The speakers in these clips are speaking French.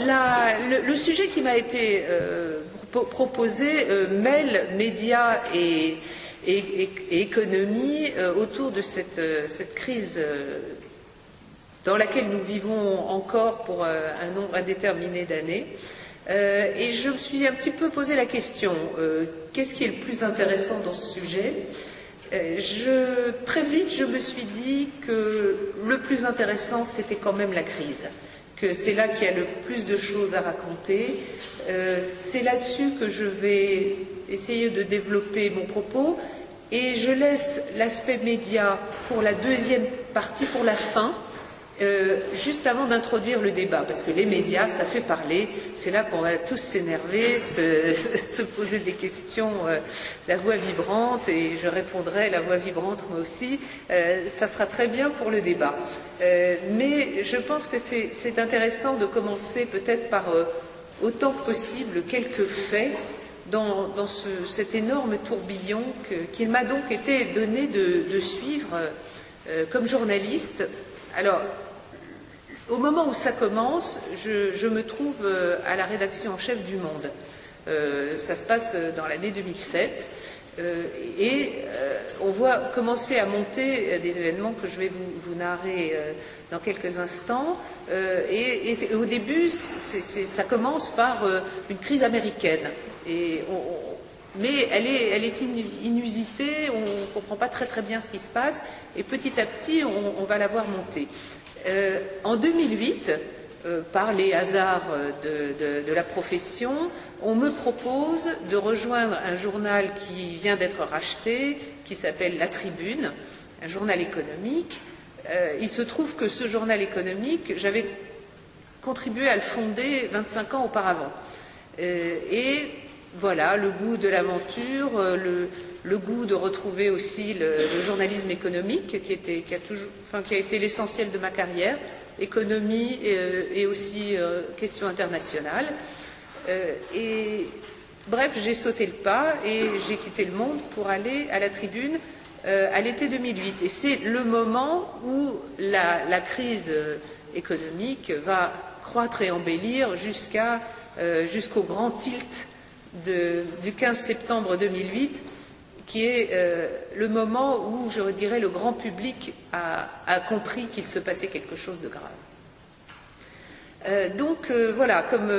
le, sujet qui m'a été proposé mêle médias et, économie autour de cette, cette crise dans laquelle nous vivons encore pour un nombre indéterminé d'années. Euh, et je me suis un petit peu posé la question, euh, qu'est-ce qui est le plus intéressant dans ce sujet? Euh, je, Très vite, je me suis dit que le plus intéressant, c'était quand même la crise, c'est là qu'il y a le plus de choses à raconter. c'est là-dessus que je vais essayer de développer mon propos et je laisse l'aspect média pour la deuxième partie, pour la fin, euh, juste avant d'introduire le débat, parce que les médias, ça fait parler, c'est là qu'on va tous s'énerver, se, poser des questions, euh, la voix vibrante, et je répondrai la voix vibrante moi aussi, euh, ça sera très bien pour le débat. Mais je pense que c'est intéressant de commencer peut-être par autant que possible quelques faits dans, cet énorme tourbillon qu'il m'a donc été donné de, suivre comme journaliste. Alors, au moment où ça commence, je, me trouve euh, à la rédaction en chef du Monde. Euh, ça se passe dans l'année 2007. Euh, et on voit commencer à monter des événements que je vais vous, narrer dans quelques instants. Et, au début, ça commence par une crise américaine. mais elle est, inusitée, on ne comprend pas très très bien ce qui se passe, et petit à petit, on va la voir monter. Euh, en 2008, euh, par les hasards de, la profession, on me propose de rejoindre un journal qui vient d'être racheté, qui s'appelle La Tribune, un journal économique. Euh, il se trouve que ce journal économique, j'avais contribué à le fonder 25 ans auparavant. et voilà, le goût de l'aventure, le, goût de retrouver aussi le, journalisme économique qui, était, a, toujours, été l'essentiel de ma carrière, économie et, euh, aussi euh, questions internationales. Euh, et bref, j'ai sauté le pas et j'ai quitté le monde pour aller à la tribune à l'été 2008. Et c'est le moment où la, crise économique va croître et embellir jusqu'au grand tilt du 15 septembre 2008, qui est euh, le moment où, je dirais, le grand public a, compris qu'il se passait quelque chose de grave. Euh, donc euh, voilà, comme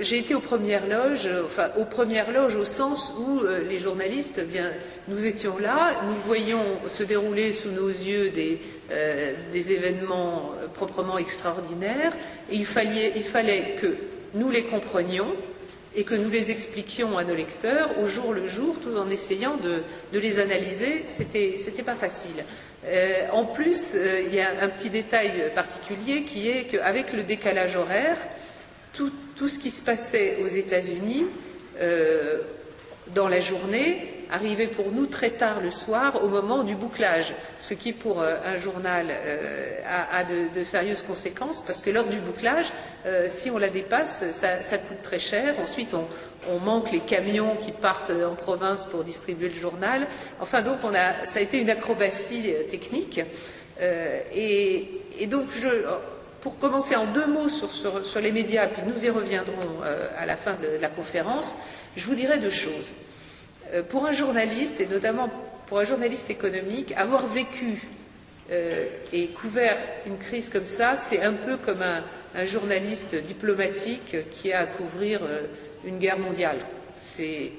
j'ai été aux premières loges, aux premières loges au sens où les journalistes, eh nous étions là, nous voyions se dérouler sous nos yeux des, événements proprement extraordinaires, et il fallait que nous les comprenions, et que nous les expliquions à nos lecteurs au jour le jour, tout en essayant de, les analyser, c'était, c'était pas facile. Euh, en plus, euh, il y a un petit détail particulier qui est qu'avec le décalage horaire, tout, ce qui se passait aux États-Unis euh, dans la journée arrivait pour nous très tard le soir au moment du bouclage, ce qui pour euh, un journal euh, a, de, sérieuses conséquences parce que lors du bouclage, euh, si on la dépasse, ça, coûte très cher. Ensuite, on, manque les camions qui partent en province pour distribuer le journal. Enfin, donc, ça a été une acrobatie technique. et, donc, pour commencer en deux mots sur, les médias, puis nous y reviendrons à la fin de la conférence, je vous dirai deux choses. Euh, pour un journaliste, et notamment pour un journaliste économique, avoir vécu euh, et couvert une crise comme ça, c'est un peu comme un, journaliste diplomatique qui a à couvrir euh, une guerre mondiale. C'est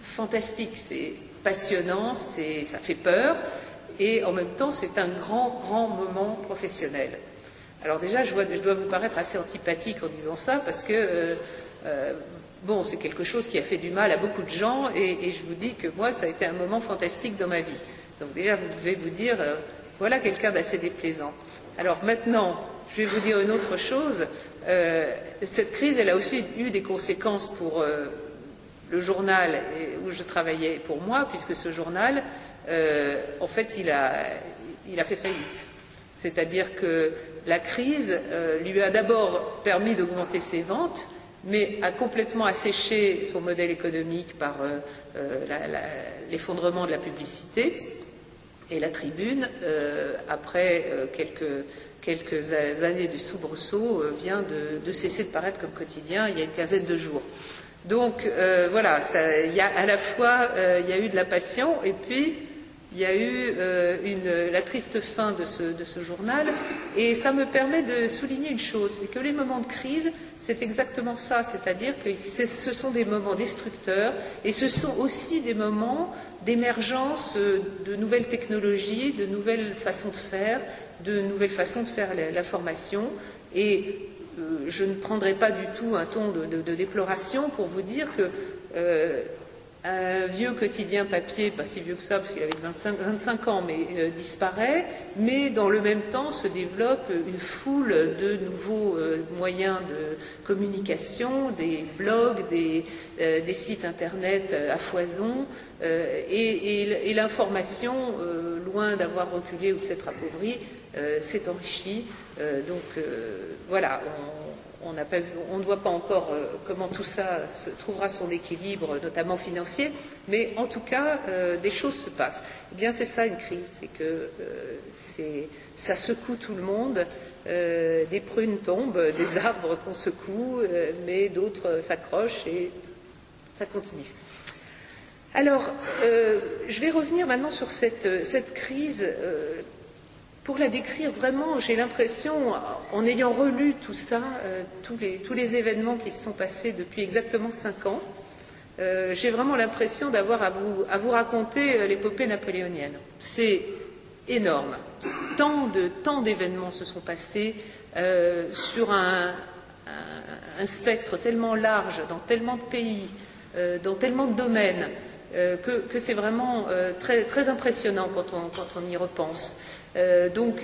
fantastique, c'est passionnant, ça fait peur, et en même temps, c'est un grand, grand moment professionnel. Alors déjà, je, dois vous paraître assez antipathique en disant ça, parce que Bon, c'est quelque chose qui a fait du mal à beaucoup de gens et, je vous dis que moi, ça a été un moment fantastique dans ma vie. Donc déjà, vous devez vous dire, euh, voilà quelqu'un d'assez déplaisant. Alors maintenant, je vais vous dire une autre chose. Euh, cette crise, elle a aussi eu des conséquences pour euh, le journal où je travaillais pour moi, puisque ce journal, en fait, il a, fait faillite. C'est-à-dire que la crise lui a d'abord permis d'augmenter ses ventes, mais a complètement asséché son modèle économique par euh, euh, l'effondrement de la publicité. Et la tribune, euh, après quelques, quelques années du soubresaut vient de, cesser de paraître comme quotidien il y a une quinzaine de jours. Donc voilà, il y a à la fois il y a eu de la passion et puis il y a eu la triste fin de ce, de ce, journal et ça me permet de souligner une chose, c'est que les moments de crise, c'est exactement ça, c'est-à-dire que ce sont des moments destructeurs et ce sont aussi des moments d'émergence de nouvelles technologies, de nouvelles façons de faire, de nouvelles façons de faire la, formation. Et euh, je ne prendrai pas du tout un ton de, déploration pour vous dire que euh, un vieux quotidien papier, pas si vieux que ça, parce qu'il avait 25, ans, mais euh, disparaît, mais dans le même temps se développe une foule de nouveaux euh, moyens de communication, des blogs, des, euh, sites internet à foison, et, l'information, loin d'avoir reculé ou de s'être appauvrie, s'est enrichie. donc voilà, ne voit pas encore euh, comment tout ça trouvera son équilibre, notamment financier, mais en tout cas, euh, des choses se passent. Eh bien, c'est ça une crise, c'est que euh, ça secoue tout le monde. des prunes tombent, des arbres qu'on secoue, mais d'autres s'accrochent et ça continue. Alors, je vais revenir maintenant sur cette crise pour la décrire vraiment, j'ai l'impression, en ayant relu tout ça, euh, tous, les, événements qui se sont passés depuis exactement cinq ans, euh, j'ai vraiment l'impression d'avoir à vous, raconter euh, l'épopée napoléonienne. C'est énorme. Tant, d'événements se sont passés sur un, spectre tellement large, dans tellement de pays, dans tellement de domaines, que, que c'est vraiment très, très, impressionnant quand on, y repense. Euh, donc,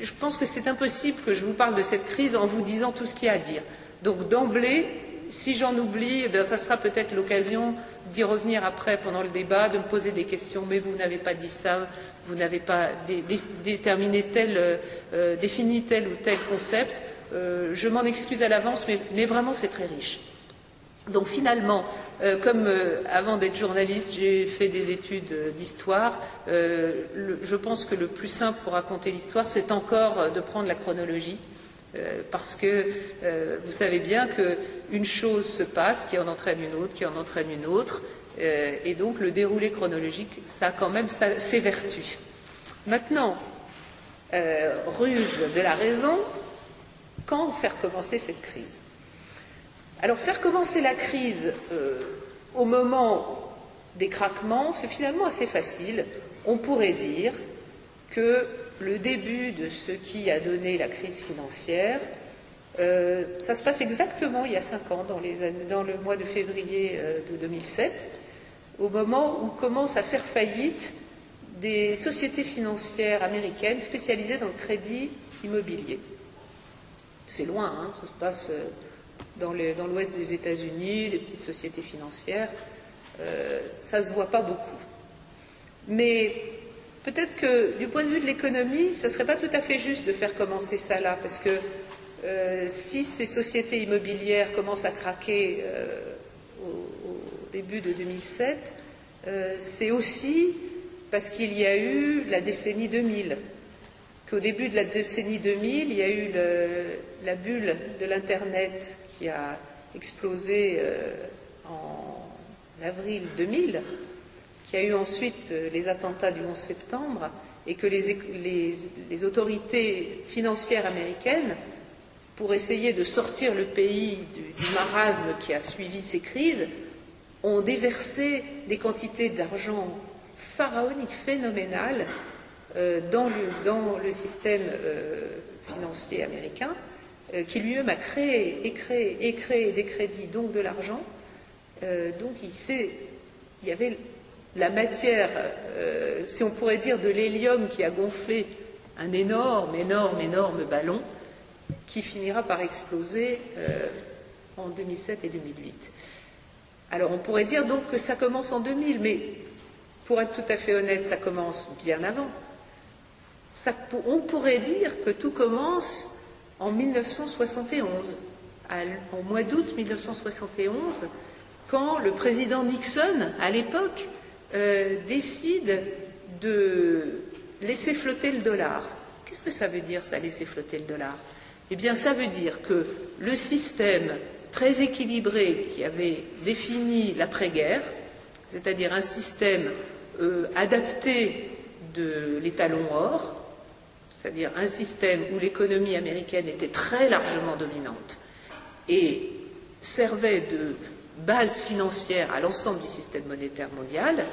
je pense que c'est impossible que je vous parle de cette crise en vous disant tout ce qu'il y a à dire. Donc, d'emblée, si j'en oublie, eh ça sera peut-être l'occasion d'y revenir après pendant le débat, de me poser des questions. Mais vous n'avez pas dit ça, vous n'avez pas déterminé tel, euh, défini tel ou tel concept. Euh, je m'en excuse à l'avance, mais vraiment c'est très riche. Donc finalement, euh, comme euh, avant d'être journaliste, j'ai fait des études euh, d'histoire, je pense que le plus simple pour raconter l'histoire, c'est encore de prendre la chronologie. parce que vous savez bien qu'une chose se passe qui en entraîne une autre, qui en entraîne une autre, et donc le déroulé chronologique, ça a quand même ses vertus. Maintenant, ruse de la raison, quand faire commencer cette crise? Alors faire commencer la crise euh, au moment des craquements, c'est finalement assez facile. On pourrait dire que le début de ce qui a donné la crise financière, euh, ça se passe exactement il y a cinq ans, dans, le mois de février euh, de 2007, au moment où commencent à faire faillite des sociétés financières américaines spécialisées dans le crédit immobilier. C'est loin, hein, ça se passe dans l'ouest des États-Unis, des petites sociétés financières, euh, ça ne se voit pas beaucoup. Mais peut-être que du point de vue de l'économie, ça ne serait pas tout à fait juste de faire commencer ça là, parce que euh, si ces sociétés immobilières commencent à craquer euh, au, début de 2007, c'est aussi parce qu'il y a eu la décennie 2000 qu'au début de la décennie 2000, il y a eu la bulle de l'Internet qui a explosé euh, en avril 2000, qui a eu ensuite euh, les attentats du 11 septembre, et que les, autorités financières américaines, pour essayer de sortir le pays du, marasme qui a suivi ces crises, ont déversé des quantités d'argent pharaoniques, phénoménales, euh, dans, le, système financier américain, qui lui-même a créé et créé et créé des crédits, donc de l'argent. Euh, donc il, sait, y avait la matière, euh, si on pourrait dire de l'hélium qui a gonflé un énorme, énorme, énorme ballon qui finira par exploser en 2007 et 2008. Alors on pourrait dire donc que ça commence en 2000, mais pour être tout à fait honnête, ça commence bien avant. On pourrait dire que tout commence en 1971, au mois d'août 1971, quand le président Nixon, à l'époque, euh, décide de laisser flotter le dollar, Qu'est-ce que ça veut dire, ça, laisser flotter le dollar? Eh bien, ça veut dire que le système très équilibré qui avait défini l'après-guerre, c'est-à-dire un système euh, adapté de l'étalon or, c'est-à-dire un système où l'économie américaine était très largement dominante et servait de base financière à l'ensemble du système monétaire mondial,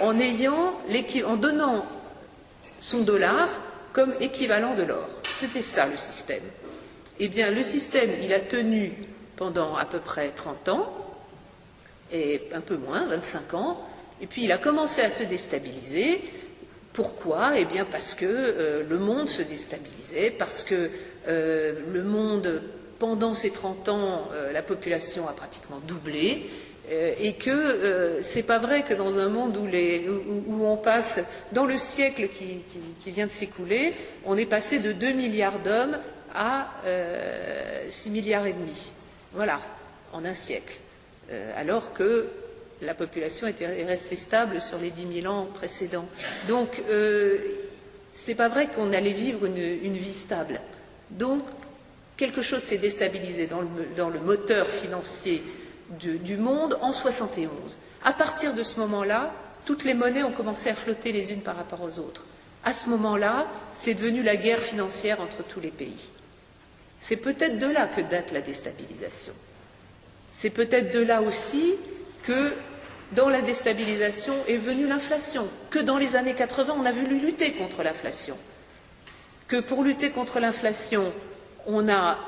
en, donnant son dollar comme équivalent de l'or. C'était ça le système. Eh bien, le système, il a tenu pendant à peu près 30 ans, et un peu moins, 25 ans, et puis il a commencé à se déstabiliser. Pourquoi? Eh bien parce que euh, le monde se déstabilisait, parce que euh, le monde, pendant ces 30 ans, euh, la population a pratiquement doublé, et que c'est pas vrai que dans un monde où, on passe, dans le siècle qui, vient de s'écouler, on est passé de 2 milliards d'hommes à 6 milliards et demi. Voilà, en un siècle. alors que la population était restée stable sur les 10 000 ans précédents. Donc, euh, ce n'est pas vrai qu'on allait vivre une, vie stable. Donc, quelque chose s'est déstabilisé dans le, moteur financier du monde en 71. À partir de ce moment-là, toutes les monnaies ont commencé à flotter les unes par rapport aux autres. À ce moment-là, c'est devenu la guerre financière entre tous les pays. C'est peut-être de là que date la déstabilisation. C'est peut-être de là aussi que dans la déstabilisation est venue l'inflation, que dans les années 80, on a voulu lutter contre l'inflation, que pour lutter contre l'inflation, on a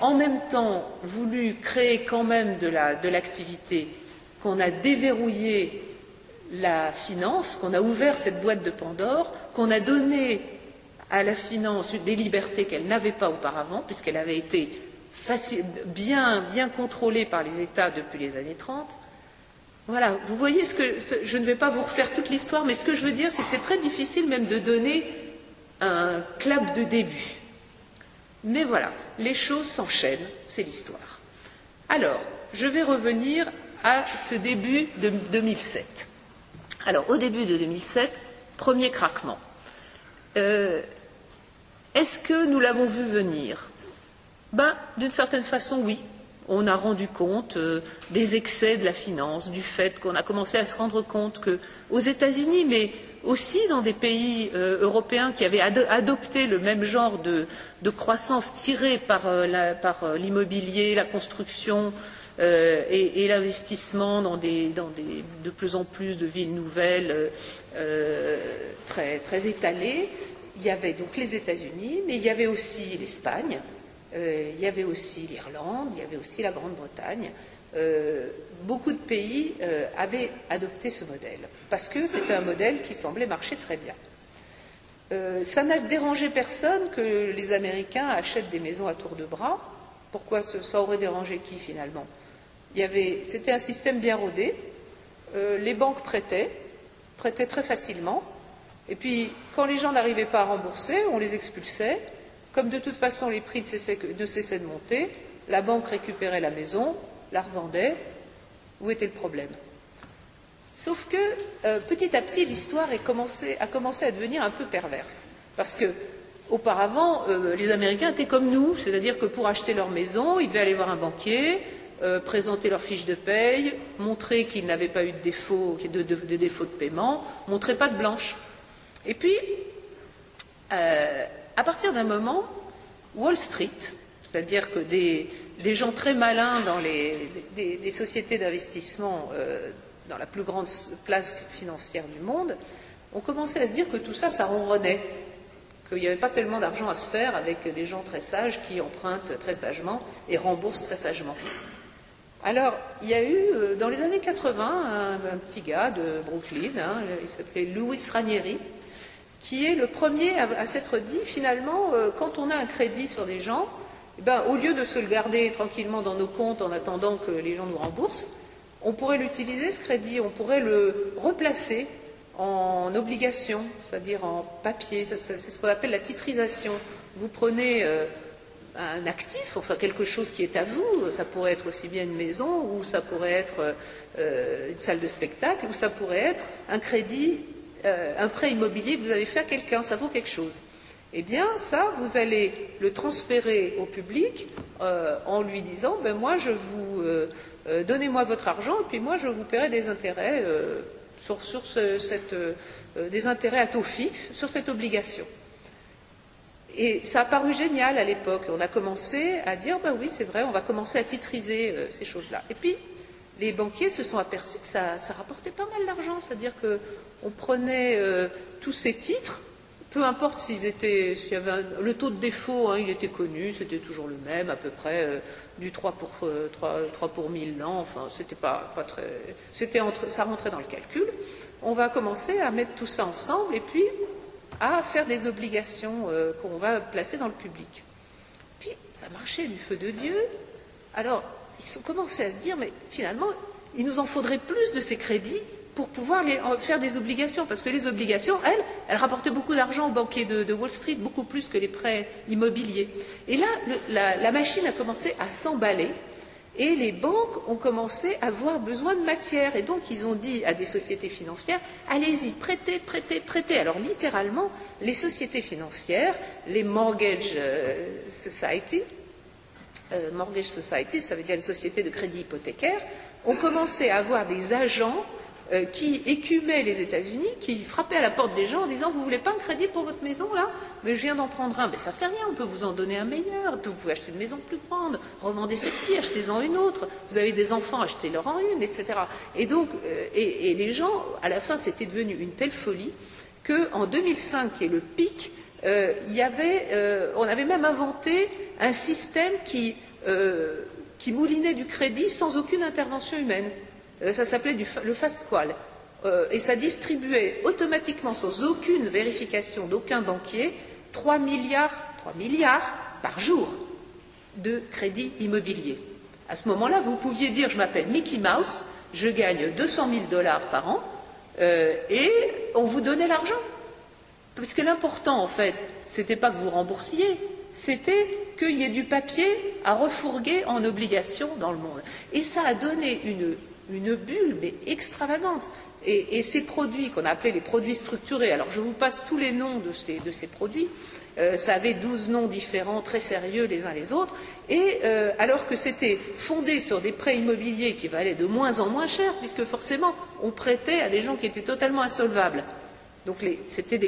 en même temps voulu créer quand même de l'activité, qu'on a déverrouillé la finance, qu'on a ouvert cette boîte de Pandore, qu'on a donné à la finance des libertés qu'elle n'avait pas auparavant, puisqu'elle avait été bien, bien contrôlée par les États depuis les années 30, voilà, vous voyez ce que je ne vais pas vous refaire toute l'histoire, mais ce que je veux dire, c'est que c'est très difficile même de donner un clap de début. Mais voilà, les choses s'enchaînent, c'est l'histoire. Alors, je vais revenir à ce début de 2007. Alors, au début de 2007, premier craquement. Euh, est-ce que nous l'avons vu venir? Ben, d'une certaine façon, oui on a rendu compte euh, des excès de la finance, du fait qu'on a commencé à se rendre compte que aux États-Unis, mais aussi dans des pays euh, européens qui avaient adopté le même genre de, croissance tirée par, euh, l'immobilier, la construction et, l'investissement dans, de plus en plus de villes nouvelles très, étalées. Il y avait donc les États-Unis, mais il y avait aussi l'Espagne, il y avait aussi l'Irlande, il y avait aussi la Grande-Bretagne. Euh, beaucoup de pays euh, avaient adopté ce modèle, parce que c'était un modèle qui semblait marcher très bien. ça n'a dérangé personne que les Américains achètent des maisons à tour de bras. Pourquoi ça aurait dérangé qui finalement? C'était un système bien rodé. les banques prêtaient, prêtaient très facilement. Et puis, quand les gens n'arrivaient pas à rembourser, on les expulsait. Comme de toute façon les prix ne cessaient de monter, la banque récupérait la maison, la revendait. Où était le problème? Sauf que euh, petit à petit, l'histoire a commencé à devenir un peu perverse. Parce que auparavant, euh, les Américains étaient comme nous, c'est-à-dire que pour acheter leur maison, ils devaient aller voir un banquier, euh, présenter leur fiche de paye, montrer qu'ils n'avaient pas eu de défaut de, de, de, défaut de paiement, montrer pas de blanche. Et puis, à partir d'un moment, Wall Street, c'est-à-dire que des, gens très malins dans les des, sociétés d'investissement euh, dans la plus grande place financière du monde, ont commencé à se dire que tout ça, ça ronronnait, qu'il n'y avait pas tellement d'argent à se faire avec des gens très sages qui empruntent très sagement et remboursent très sagement. Alors, il y a eu, euh, dans les années 80, un, petit gars de Brooklyn, hein, il s'appelait Louis Ranieri, qui est le premier à, s'être dit finalement, euh, quand on a un crédit sur des gens, eh ben, au lieu de se le garder tranquillement dans nos comptes en attendant que les gens nous remboursent, on pourrait l'utiliser, ce crédit, on pourrait le replacer en obligation, c'est-à-dire en papier, c'est ce qu'on appelle la titrisation. Vous prenez euh, un actif, enfin quelque chose qui est à vous, ça pourrait être aussi bien une maison, ou ça pourrait être euh, une salle de spectacle, ou ça pourrait être un crédit un prêt immobilier que vous avez fait à quelqu'un, ça vaut quelque chose. Eh bien, ça, vous allez le transférer au public en lui disant, ben moi, je vous donnez-moi votre argent et puis moi, je vous paierai des intérêts sur, cette, des intérêts à taux fixe sur cette obligation. Et ça a paru génial à l'époque. On a commencé à dire, ben oui, c'est vrai, on va commencer à titriser euh, ces choses-là. Et puis, les banquiers se sont aperçus que ça, rapportait pas mal d'argent. C'est-à-dire qu'on prenait euh, tous ces titres, peu importe s'ils étaient, s'il y avait le taux de défaut, hein, il était connu, c'était toujours le même, à peu près euh, du 3 pour, 3, pour 1000 ans, enfin, c'était pas, pas très, c'était ça rentrait dans le calcul. On va commencer à mettre tout ça ensemble et puis à faire des obligations euh, qu'on va placer dans le public. Puis ça marchait du feu de Dieu. Alors ils ont commencé à se dire, mais finalement, il nous en faudrait plus de ces crédits pour pouvoir faire des obligations, parce que les obligations, elles, elles rapportaient beaucoup d'argent aux banquiers de, Wall Street, beaucoup plus que les prêts immobiliers. Et là, la machine a commencé à s'emballer, et les banques ont commencé à avoir besoin de matière. Et donc, ils ont dit à des sociétés financières, allez-y, prêtez, prêtez, prêtez. Alors, littéralement, les sociétés financières, les mortgage euh, society, euh, mortgage society, ça veut dire les sociétés de crédit hypothécaire, ont commencé à avoir des agents euh, qui écumaient les États-Unis, qui frappaient à la porte des gens en disant Vous voulez pas un crédit pour votre maison là? Mais je viens d'en prendre un. Mais ça fait rien, on peut vous en donner un meilleur. Vous pouvez acheter une maison plus grande, revendez celle-ci, achetez-en une autre. Vous avez des enfants, achetez-leur en une, etc. Et donc, euh, et, les gens, à la fin, c'était devenu une telle folie qu'en 2005, qui est le pic, euh, avait, on avait même inventé un système qui, qui moulinait du crédit sans aucune intervention humaine. Euh, ça s'appelait le fast call. Euh, et ça distribuait automatiquement, sans aucune vérification d'aucun banquier, 3 milliards, 3 milliards par jour de crédit immobilier. À ce moment-là, vous pouviez dire je m'appelle Mickey Mouse, je gagne 200 000 dollars par an, euh, et on vous donnait l'argent. Parce que l'important, en fait, c'était pas que vous remboursiez, c'était qu'il y ait du papier à refourguer en obligations dans le monde. Et ça a donné une bulle, mais extravagante. Et, ces produits qu'on a appelés les produits structurés, alors je vous passe tous les noms de ces, de ces produits, euh, ça avait douze noms différents, très sérieux les uns les autres, et euh, alors que c'était fondé sur des prêts immobiliers qui valaient de moins en moins cher, puisque forcément on prêtait à des gens qui étaient totalement insolvables. Donc c'était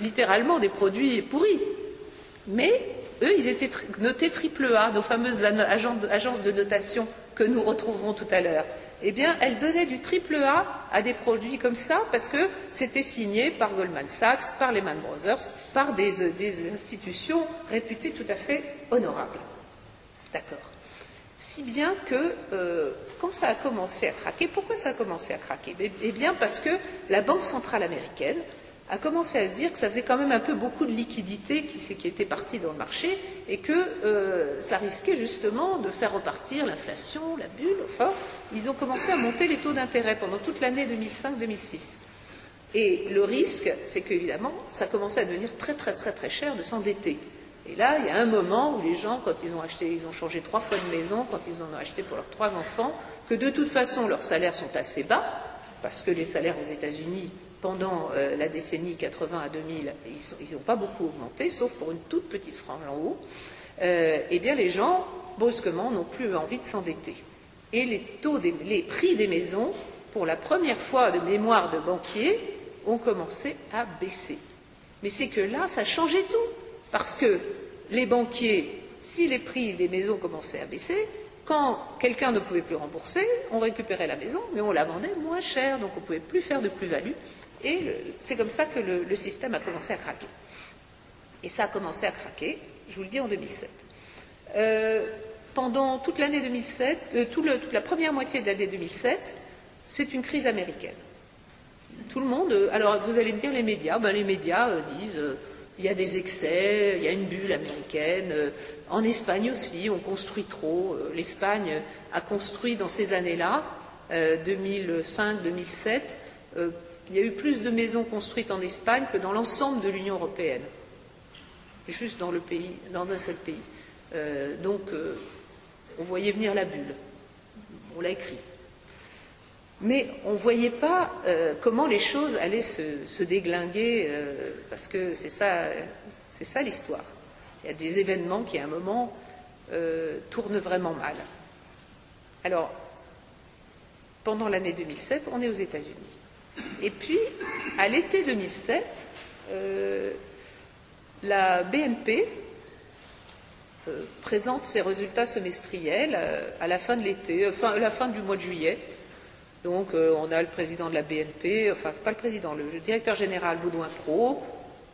littéralement des produits pourris. Mais eux, ils étaient notés triple A, nos fameuses agences de notation que nous retrouverons tout à l'heure eh bien, elle donnait du triple A à des produits comme ça parce que c'était signé par Goldman Sachs, par Lehman Brothers, par des, institutions réputées tout à fait honorables. D'accord. Si bien que euh, quand ça a commencé à craquer, pourquoi ça a commencé à craquer Eh bien, parce que la Banque centrale américaine a commencé à se dire que ça faisait quand même un peu beaucoup de liquidités qui, qui était partie dans le marché et que euh, ça risquait justement de faire repartir l'inflation, la bulle. Enfin, ils ont commencé à monter les taux d'intérêt pendant toute l'année 2005-2006. Et le risque, c'est qu'évidemment, ça commençait à devenir très très très très cher de s'endetter. Et là, il y a un moment où les gens, quand ils ont acheté, ils ont changé trois fois de maison, quand ils en ont acheté pour leurs trois enfants, que de toute façon leurs salaires sont assez bas, parce que les salaires aux États-Unis pendant euh, la décennie 80 à 2000, ils n'ont pas beaucoup augmenté, sauf pour une toute petite frange en haut, euh, eh bien les gens, brusquement, n'ont plus envie de s'endetter. Et les, taux les prix des maisons, pour la première fois de mémoire de banquiers, ont commencé à baisser. Mais c'est que là, ça changeait tout. Parce que les banquiers, si les prix des maisons commençaient à baisser, quand quelqu'un ne pouvait plus rembourser, on récupérait la maison, mais on la vendait moins cher, donc on ne pouvait plus faire de plus-value. Et c'est comme ça que le, système a commencé à craquer. Et ça a commencé à craquer, je vous le dis, en 2007. Euh, pendant toute l'année 2007, euh, toute la première moitié de l'année 2007, c'est une crise américaine. Tout le monde, euh, alors vous allez me dire les médias, ben, les médias disent il y a des excès, il y a une bulle américaine. en Espagne aussi, on construit trop. L'Espagne a construit dans ces années-là, 2005-2007, il y a eu plus de maisons construites en Espagne que dans l'ensemble de l'Union européenne, juste dans dans un seul pays. Euh, donc, euh, on voyait venir la bulle. On l'a écrit. Mais on ne voyait pas euh, comment les choses allaient se, déglinguer, euh, parce que c'est ça, l'histoire. Il y a des événements qui, à un moment, euh, tournent vraiment mal. Alors, pendant l'année 2007, on est aux États-Unis. Et puis, à l'été 2007, la BNP présente ses résultats semestriels à la fin de l'été, à la fin du mois de juillet. Donc euh, on a le président de la BNP, enfin pas le président, le, directeur général Baudouin Pro,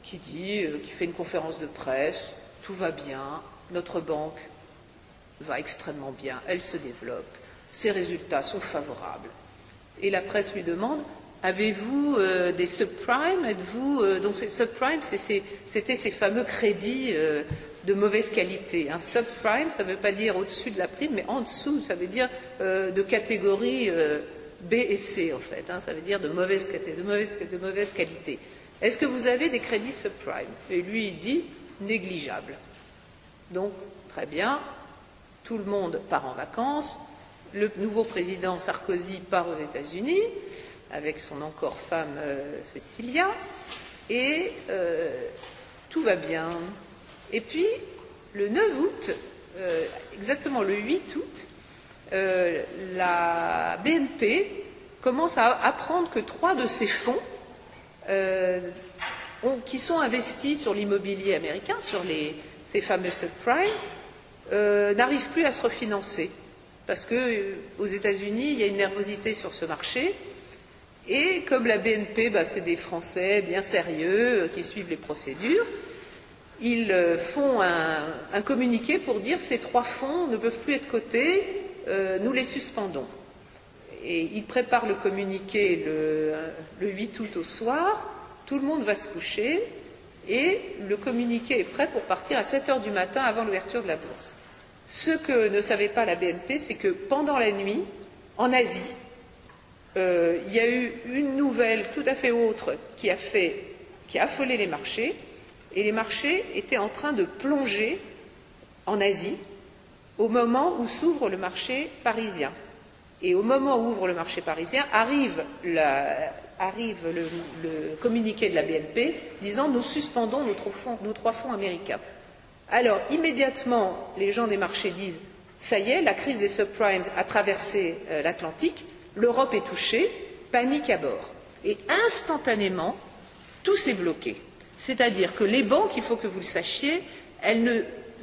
qui dit, euh, qui fait une conférence de presse, tout va bien, notre banque va extrêmement bien, elle se développe, ses résultats sont favorables. Et la presse lui demande Avez-vous euh, des subprimes Êtes-vous donc subprimes, c'était ces fameux crédits de mauvaise qualité. Un subprime, ça ne veut pas dire au-dessus de la prime, mais en dessous, ça veut dire de catégorie B et C, en fait. Hein, ça veut dire de mauvaise, de mauvaise, qualité. Est-ce que vous avez des crédits subprime? Et lui, il dit négligeable. Donc, très bien, tout le monde part en vacances. Le nouveau président Sarkozy part aux États-Unis avec son encore femme euh, Cécilia, et euh, tout va bien. Et puis, le 9 août, euh, exactement le 8 août, euh, la BNP commence à apprendre que trois de ses fonds euh, qui sont investis sur l'immobilier américain, sur ces fameux subprimes, euh, n'arrivent plus à se refinancer. Parce qu'aux États-Unis, il y a une nervosité sur ce marché. Et comme la BNP, bah, c'est des Français bien sérieux qui suivent les procédures, ils font un, un communiqué pour dire ces trois fonds ne peuvent plus être cotés, euh, nous les suspendons. Et il prépare le communiqué le, 8 août au soir, tout le monde va se coucher, et le communiqué est prêt pour partir à 7 heures du matin avant l'ouverture de la bourse. Ce que ne savait pas la BNP, c'est que pendant la nuit, en Asie, euh, il y a eu une nouvelle tout à fait autre qui qui a affolé les marchés, et les marchés étaient en train de plonger en Asie au moment où s'ouvre le marché parisien. Et au moment où ouvre le marché parisien, arrive, le, communiqué de la BNP disant nous suspendons nos trois fonds, américains. Alors, immédiatement, les gens des marchés disent ça y est, la crise des subprimes a traversé euh, l'Atlantique, l'Europe est touchée, panique à bord. Et instantanément, tout s'est bloqué. C'est-à-dire que les banques, il faut que vous le sachiez, elles ne,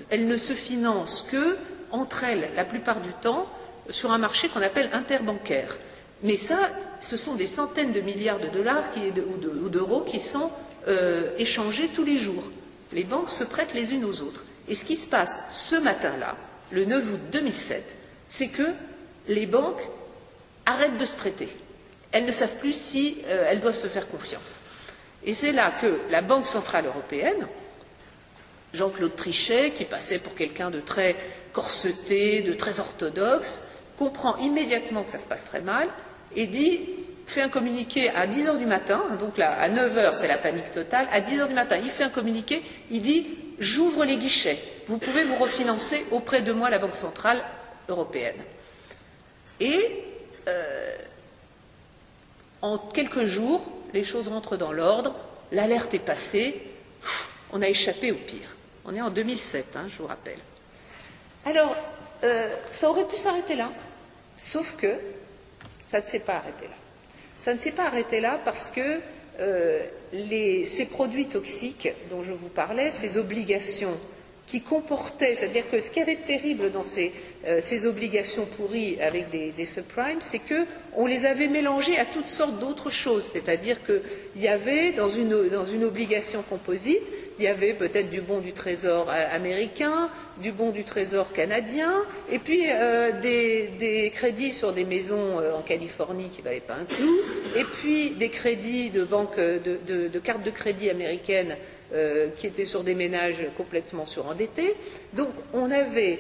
elles ne se financent que entre elles, la plupart du temps, sur un marché qu'on appelle interbancaire. Mais ça, ce sont des centaines de milliards de dollars ou d'euros qui sont euh, échangés tous les jours. Les banques se prêtent les unes aux autres. Et ce qui se passe ce matin-là, le 9 août 2007, c'est que les banques arrêtent de se prêter. Elles ne savent plus si euh, elles doivent se faire confiance. Et c'est là que la Banque centrale européenne, Jean-Claude Trichet, qui passait pour quelqu'un de très corseté, de très orthodoxe, comprend immédiatement que ça se passe très mal et dit, fait un communiqué à 10 heures du matin, hein, donc là, à 9 heures, c'est la panique totale, à 10 heures du matin, il fait un communiqué, il dit, j'ouvre les guichets, vous pouvez vous refinancer auprès de moi, la Banque centrale européenne. Et euh, en quelques jours, les choses rentrent dans l'ordre, l'alerte est passée, on a échappé au pire. On est en 2007, hein, je vous rappelle. Alors, euh, ça aurait pu s'arrêter là, sauf que ça ne s'est pas arrêté là. Ça ne s'est pas arrêté là parce que euh, ces produits toxiques dont je vous parlais, ces obligations qui comportaient, c'est-à-dire que ce qui avait de terrible dans ces, euh, obligations pourries avec des, subprimes, c'est qu'on les avait mélangées à toutes sortes d'autres choses. C'est-à-dire qu'il y avait dans une obligation composite il y avait peut-être du bon du trésor euh, américain, du bon du trésor canadien, et puis euh, des, crédits sur des maisons euh, en Californie qui ne valaient pas un clou, et puis des crédits de banques de, cartes de crédit américaines qui étaient sur des ménages complètement surendettés. Donc on avait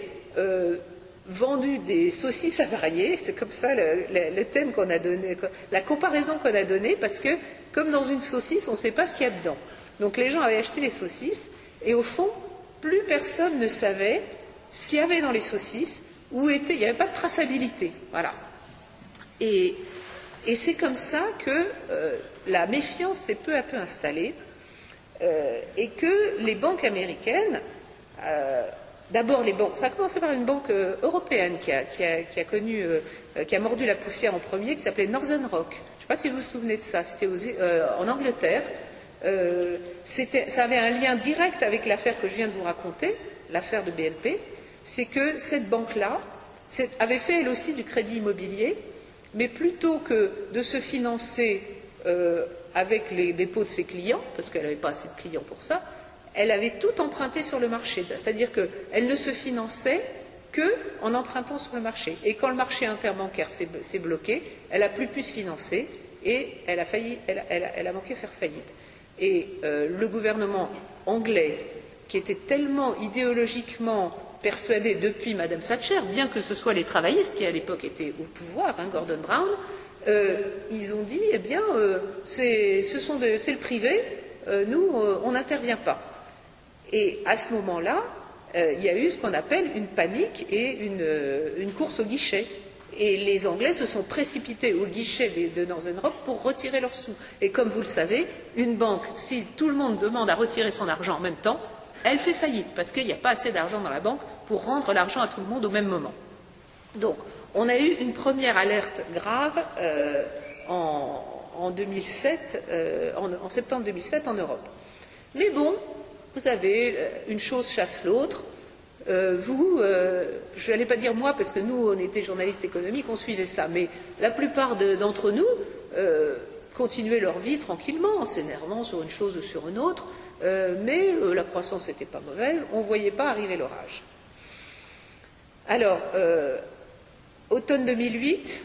vendu des saucisses avariées, c'est comme ça le, thème qu'on a donné, la comparaison qu'on a donnée, parce que comme dans une saucisse, on ne sait pas ce qu'il y a dedans. Donc les gens avaient acheté les saucisses et au fond, plus personne ne savait ce qu'il y avait dans les saucisses, où était, il n'y avait pas de traçabilité. Voilà. Et, c'est comme ça que la méfiance s'est peu à peu installée et que les banques américaines D'abord, les banques. Ça a commencé par une banque euh, européenne qui a, connu, euh, qui a mordu la poussière en premier, qui s'appelait Northern Rock. Je ne sais pas si vous vous souvenez de ça. C'était euh, en Angleterre. Ça avait un lien direct avec l'affaire que je viens de vous raconter, l'affaire de BNP. C'est que cette banque-là avait fait elle aussi du crédit immobilier, mais plutôt que de se financer avec les dépôts de ses clients, parce qu'elle n'avait pas assez de clients pour ça, elle avait tout emprunté sur le marché, c'est-à-dire qu'elle ne se finançait qu'en empruntant sur le marché. Et quand le marché interbancaire s'est bloqué, elle n'a plus pu se financer et elle a, failli, elle, faire faillite. Et euh, le gouvernement anglais, qui était tellement idéologiquement persuadé depuis Madame Thatcher, bien que ce soit les travaillistes qui à l'époque étaient au pouvoir, hein, Gordon Brown, euh, ils ont dit eh bien, euh, c'est le privé, nous, on n'intervient pas. Et à ce moment-là, il y a eu ce qu'on appelle une panique et euh, une, course au guichet. Et les Anglais se sont précipités au guichet de Northern Rock pour retirer leurs sous. Et comme vous le savez, une banque, si tout le monde demande à retirer son argent en même temps, elle fait faillite parce qu'il n'y a pas assez d'argent dans la banque pour rendre l'argent à tout le monde au même moment. Donc, on a eu une première alerte grave euh, en, 2007, en septembre 2007 en Europe. Mais bon, vous avez euh, une chose chasse l'autre. Euh, vous, euh, je n'allais pas dire moi, parce que nous, on était journalistes économiques, on suivait ça, mais la plupart d'entre nous continuaient leur vie tranquillement, en s'énervant sur une chose ou sur une autre, mais la croissance n'était pas mauvaise, on ne voyait pas arriver l'orage. Alors, automne 2008,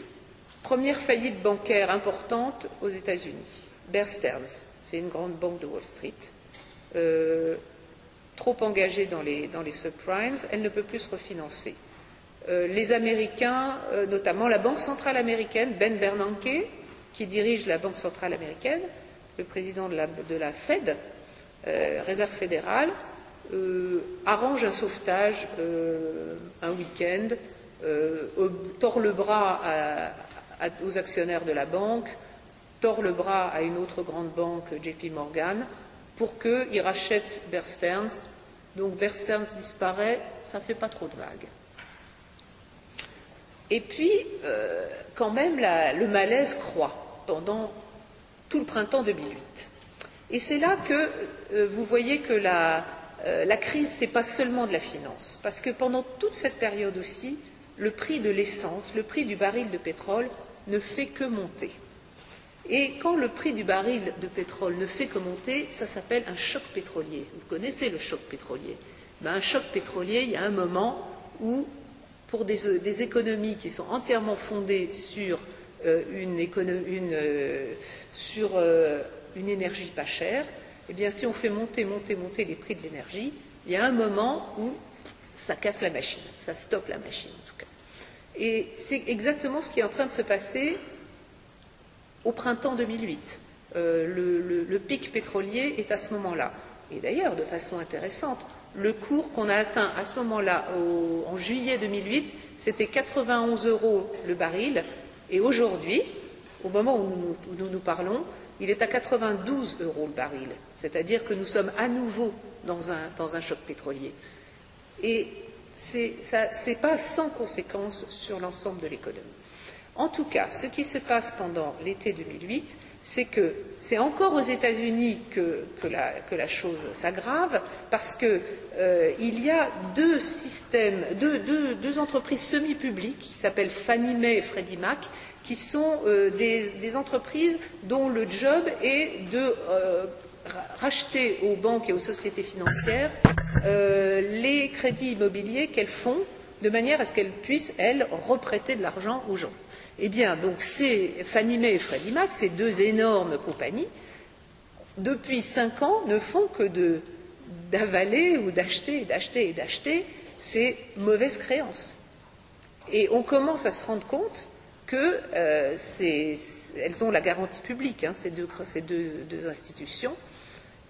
première faillite bancaire importante aux États-Unis. Bear Stearns, c'est une grande banque de Wall Street. Euh, trop engagée dans les, subprimes, elle ne peut plus se refinancer. Euh, les Américains, euh, notamment la Banque centrale américaine, Ben Bernanke, qui dirige la Banque centrale américaine, le président de la, Fed, Réserve fédérale, arrange un sauvetage un week-end, tord le bras aux actionnaires de la banque, tord le bras à une autre grande banque, JP Morgan, pour qu'ils rachètent Bear Stearns. Donc Bear Stearns disparaît, ça ne fait pas trop de vagues. Et puis, euh, quand même, le malaise croît pendant tout le printemps 2008. Et c'est là que euh, vous voyez que la, euh, la crise, ce n'est pas seulement de la finance, parce que pendant toute cette période aussi, le prix de l'essence, le prix du baril de pétrole ne fait que monter. Et quand le prix du baril de pétrole ne fait que monter, ça s'appelle un choc pétrolier. Vous connaissez le choc pétrolier. Ben, un choc pétrolier, il y a un moment où, pour des, économies qui sont entièrement fondées sur, euh, une, euh, euh, une énergie pas chère, eh bien, si on fait monter, monter, monter les prix de l'énergie, il y a un moment où ça casse la machine, ça stoppe la machine en tout cas. Et c'est exactement ce qui est en train de se passer au printemps 2008. Euh, le, pic pétrolier est à ce moment-là. Et d'ailleurs, de façon intéressante, le cours qu'on a atteint à ce moment-là, en juillet 2008, c'était 91 euros le baril. Et aujourd'hui, au moment où nous, nous, parlons, il est à 92 euros le baril. C'est-à-dire que nous sommes à nouveau dans un, dans un choc pétrolier. Et ce n'est pas sans conséquence sur l'ensemble de l'économie. En tout cas, ce qui se passe pendant l'été 2008, c'est que c'est encore aux États-Unis que, la, chose s'aggrave, parce qu'il euh, y a deux systèmes, deux, entreprises semi-publiques qui s'appellent Fannie Mae et Freddie Mac, qui sont euh, des, entreprises dont le job est de euh, racheter aux banques et aux sociétés financières les crédits immobiliers qu'elles font de manière à ce qu'elles puissent, elles, reprêter de l'argent aux gens. Eh bien, donc, Fannie Mae et Freddie Mac, ces deux énormes compagnies, depuis cinq ans, ne font que d'avaler ou d'acheter et d'acheter et d'acheter ces mauvaises créances. Et on commence à se rendre compte qu'elles euh, ont la garantie publique, hein, ces, deux, institutions.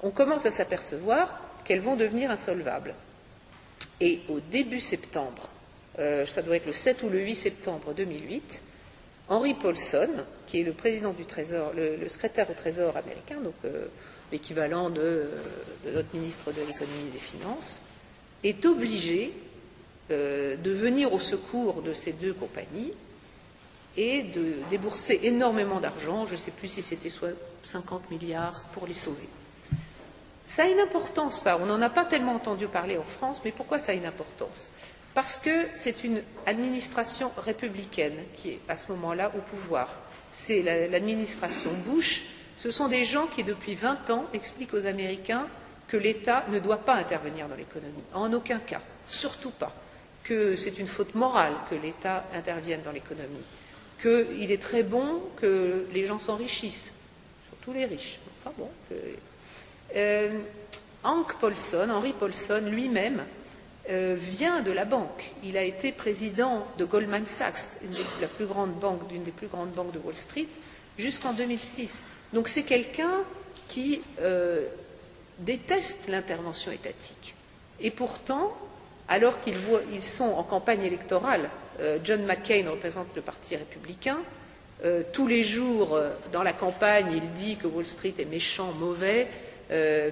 On commence à s'apercevoir qu'elles vont devenir insolvables. Et au début septembre, euh, ça doit être le 7 ou le 8 septembre 2008, Henry Paulson, qui est le président du Trésor, le, secrétaire au Trésor américain, donc euh, l'équivalent de, notre ministre de l'économie et des finances, est obligé euh, de venir au secours de ces deux compagnies et de débourser énormément d'argent, je ne sais plus si c'était soit 50 milliards, pour les sauver. Ça a une importance, ça. On n'en a pas tellement entendu parler en France, mais pourquoi ça a une importance? Parce que c'est une administration républicaine qui est à ce moment-là au pouvoir. C'est l'administration Bush. Ce sont des gens qui, depuis 20 ans, expliquent aux Américains que l'État ne doit pas intervenir dans l'économie, en aucun cas, surtout pas, que c'est une faute morale que l'État intervienne dans l'économie, qu'il est très bon que les gens s'enrichissent, surtout les riches. Enfin bon, euh, Hank Paulson, Henry Paulson lui-même, euh, vient de la banque. Il a été président de Goldman Sachs, une des, la plus grande banque, d'une des plus grandes banques de Wall Street, jusqu'en 2006. Donc c'est quelqu'un qui euh, déteste l'intervention étatique. Et pourtant, alors qu'ils sont en campagne électorale, John McCain représente le Parti républicain, tous les jours dans la campagne, il dit que Wall Street est méchant, mauvais, euh,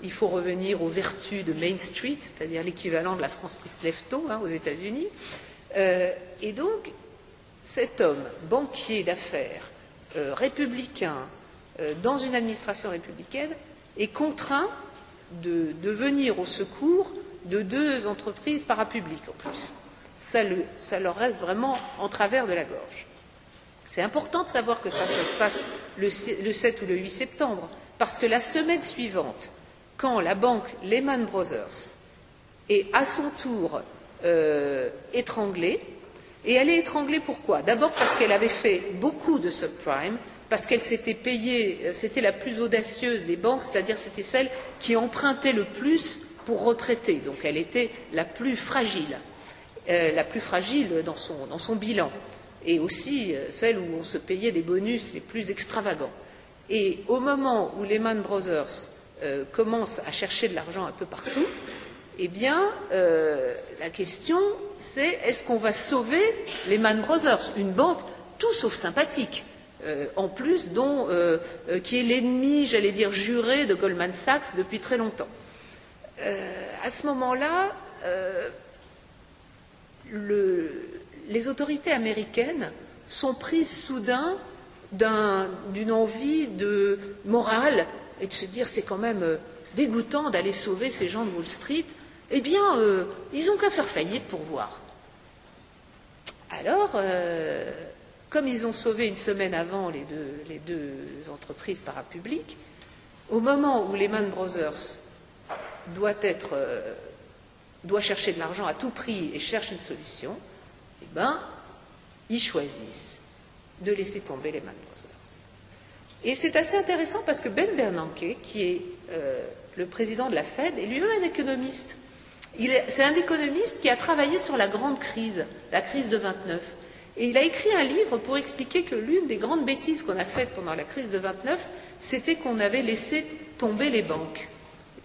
qu'il faut revenir aux vertus de Main Street, c'est-à-dire l'équivalent de la France qui se lève tôt hein, aux États-Unis. Euh, et donc, cet homme, banquier d'affaires, euh, républicain, dans une administration républicaine, est contraint de, venir au secours de deux entreprises parapubliques en plus. Ça, leur reste vraiment en travers de la gorge. C'est important de savoir que ça, se passe le 7 ou le 8 septembre, parce que la semaine suivante, quand la banque Lehman Brothers est à son tour euh, étranglée, et elle est étranglée pourquoi? D'abord parce qu'elle avait fait beaucoup de subprime, parce qu'elle s'était payée, euh, c'était la plus audacieuse des banques, c'est-à-dire c'était celle qui empruntait le plus pour reprêter, donc elle était la plus fragile, euh, la plus fragile dans son, dans son, bilan, et aussi celle où on se payait des bonus les plus extravagants. Et au moment où Lehman Brothers euh, commence à chercher de l'argent un peu partout, eh bien, euh, la question, c'est est-ce qu'on va sauver Lehman Brothers, une banque tout sauf sympathique, euh, en plus, qui est l'ennemi, j'allais dire, juré de Goldman Sachs depuis très longtemps. à ce moment-là, les autorités américaines sont prises soudain d'une envie de morale et de se dire c'est quand même euh, dégoûtant d'aller sauver ces gens de Wall Street, eh bien, euh, ils n'ont qu'à faire faillite pour voir. Alors, euh, comme ils ont sauvé une semaine avant les deux, entreprises parapubliques, au moment où Lehman Brothers doit, chercher de l'argent à tout prix et cherche une solution, eh ben, ils choisissent de laisser tomber les Man Brothers. Et c'est assez intéressant parce que Ben Bernanke, qui est euh, le président de la Fed, est lui-même un économiste. C'est un économiste qui a travaillé sur la grande crise, la crise de 29. Et il a écrit un livre pour expliquer que l'une des grandes bêtises qu'on a faites pendant la crise de 29, c'était qu'on avait laissé tomber les banques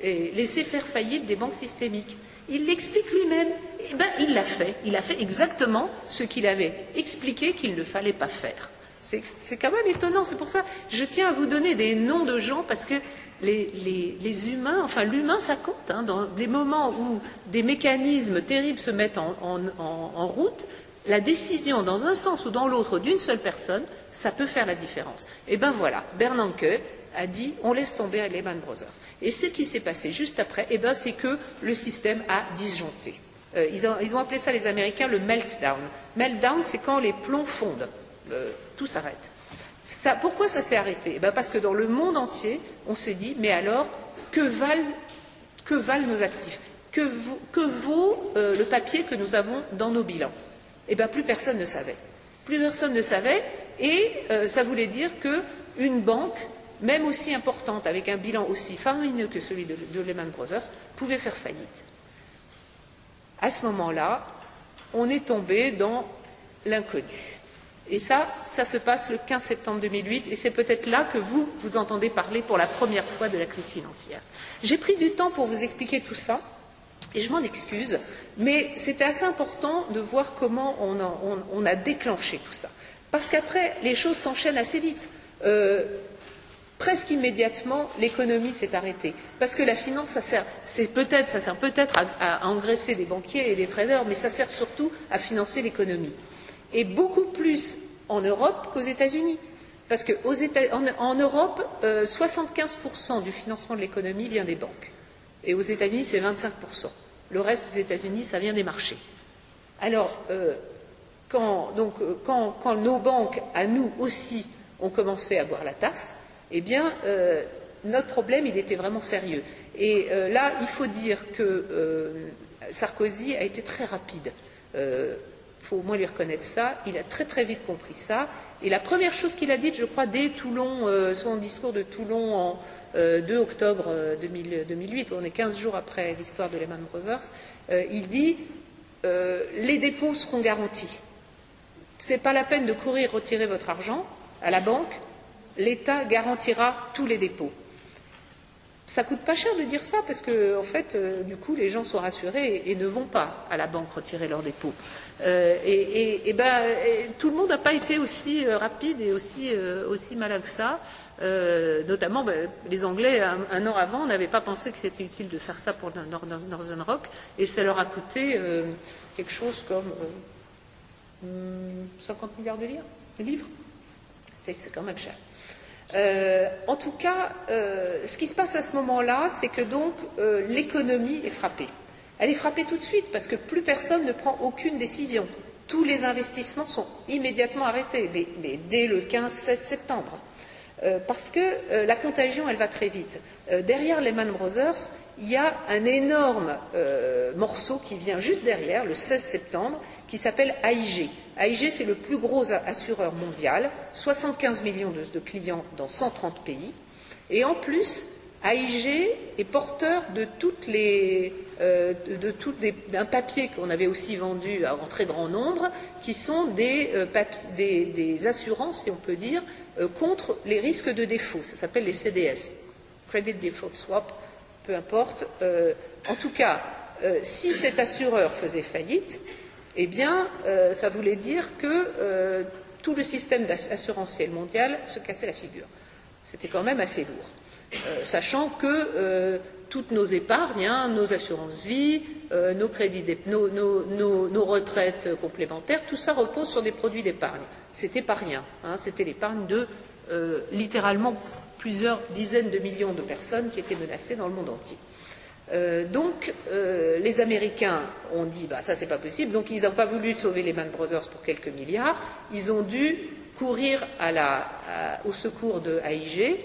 et laissé faire faillite des banques systémiques. Il l'explique lui-même. Eh ben, il l'a fait. Il a fait exactement ce qu'il avait expliqué qu'il ne fallait pas faire. C'est quand même étonnant. C'est pour ça que je tiens à vous donner des noms de gens parce que les, humains, enfin l'humain, ça compte. Hein. dans des moments où des mécanismes terribles se mettent en, route, la décision dans un sens ou dans l'autre d'une seule personne, ça peut faire la différence. Et ben voilà, Bernanke a dit on laisse tomber Lehman Brothers. Et ce qui s'est passé juste après, eh ben, c'est que le système a disjoncté. Euh, ils, ont, appelé ça les Américains le meltdown. Meltdown, c'est quand les plombs fondent, euh, tout s'arrête. pourquoi ça s'est arrêté? Eh ben, Parce que dans le monde entier, on s'est dit mais alors, que valent, nos actifs? Que, vaut, euh, le papier que nous avons dans nos bilans? Eh bien, plus personne ne savait. Plus personne ne savait, et ça voulait dire qu'une banque même aussi importante, avec un bilan aussi faramineux que celui de, Lehman Brothers, pouvait faire faillite. À ce moment-là, on est tombé dans l'inconnu. Et ça, ça se passe le 15 septembre 2008, et c'est peut-être là que vous, vous entendez parler pour la première fois de la crise financière. J'ai pris du temps pour vous expliquer tout ça, et je m'en excuse, mais c'était assez important de voir comment on a déclenché tout ça. Parce qu'après, les choses s'enchaînent assez vite. Euh, presque immédiatement, l'économie s'est arrêtée. Parce que la finance, ça sert, peut-être, peut-être à, engraisser des banquiers et des traders, mais ça sert surtout à financer l'économie. Et beaucoup plus en Europe qu'aux États-Unis. Parce qu'en en, Europe, 75% euh, du financement de l'économie vient des banques. Et aux États-Unis, c'est 25%. Le reste des États-Unis, ça vient des marchés. Alors, euh, quand, donc, euh, quand, nos banques, à nous aussi, ont commencé à boire la tasse, eh bien, notre problème, il était vraiment sérieux. Et là, il faut dire que Sarkozy a été très rapide. Il faut au moins lui reconnaître ça. Il a très très vite compris ça. Et la première chose qu'il a dite, je crois, dès Toulon, euh, son discours de Toulon en 2 euh, octobre 2008, euh, on est 15 jours après l'histoire de Lehman Brothers, il dit les dépôts seront garantis. Ce n'est pas la peine de courir retirer votre argent à la banque, l'État garantira tous les dépôts. Ça coûte pas cher de dire ça parce que, en fait, euh, du coup, les gens sont rassurés et, ne vont pas à la banque retirer leurs dépôts. Euh, et, ben, tout le monde n'a pas été aussi euh, rapide et aussi, malin que ça. notamment, ben, les Anglais, un, an avant, n'avaient pas pensé que c'était utile de faire ça pour Northern Rock, et ça leur a coûté quelque chose comme 50 milliards de livres. De livres. C'est quand même cher. Euh, en tout cas, euh, ce qui se passe à ce moment-là, c'est que donc euh, l'économie est frappée. Elle est frappée tout de suite parce que plus personne ne prend aucune décision. Tous les investissements sont immédiatement arrêtés, mais, dès le 15-16 septembre. Parce que la contagion, va très vite. derrière Lehman Brothers, il y a un énorme morceau qui vient juste derrière, le 16 septembre, qui s'appelle AIG. AIG, c'est le plus gros assureur mondial, 75 millions de, clients dans 130 pays. Et en plus, AIG est porteur de euh, d'un papier qu'on avait aussi vendu en très grand nombre, qui sont des, euh, assurances, si on peut dire, euh, contre les risques de défaut. Ça s'appelle les CDS, Credit Default Swap, peu importe. en tout cas, si cet assureur faisait faillite, eh bien, ça voulait dire que tout le système assurantiel mondial se cassait la figure. C'était quand même assez lourd. Euh, sachant que toutes nos épargnes, hein, nos assurances-vie, nos crédits, nos, retraites complémentaires, tout ça repose sur des produits d'épargne. C'était pas rien. Hein, c'était l'épargne de littéralement plusieurs dizaines de millions de personnes qui étaient menacées dans le monde entier. Euh, donc, euh, les Américains ont dit, bah, ça c'est pas possible, donc ils n'ont pas voulu sauver les Man Brothers pour quelques milliards, ils ont dû courir au secours de AIG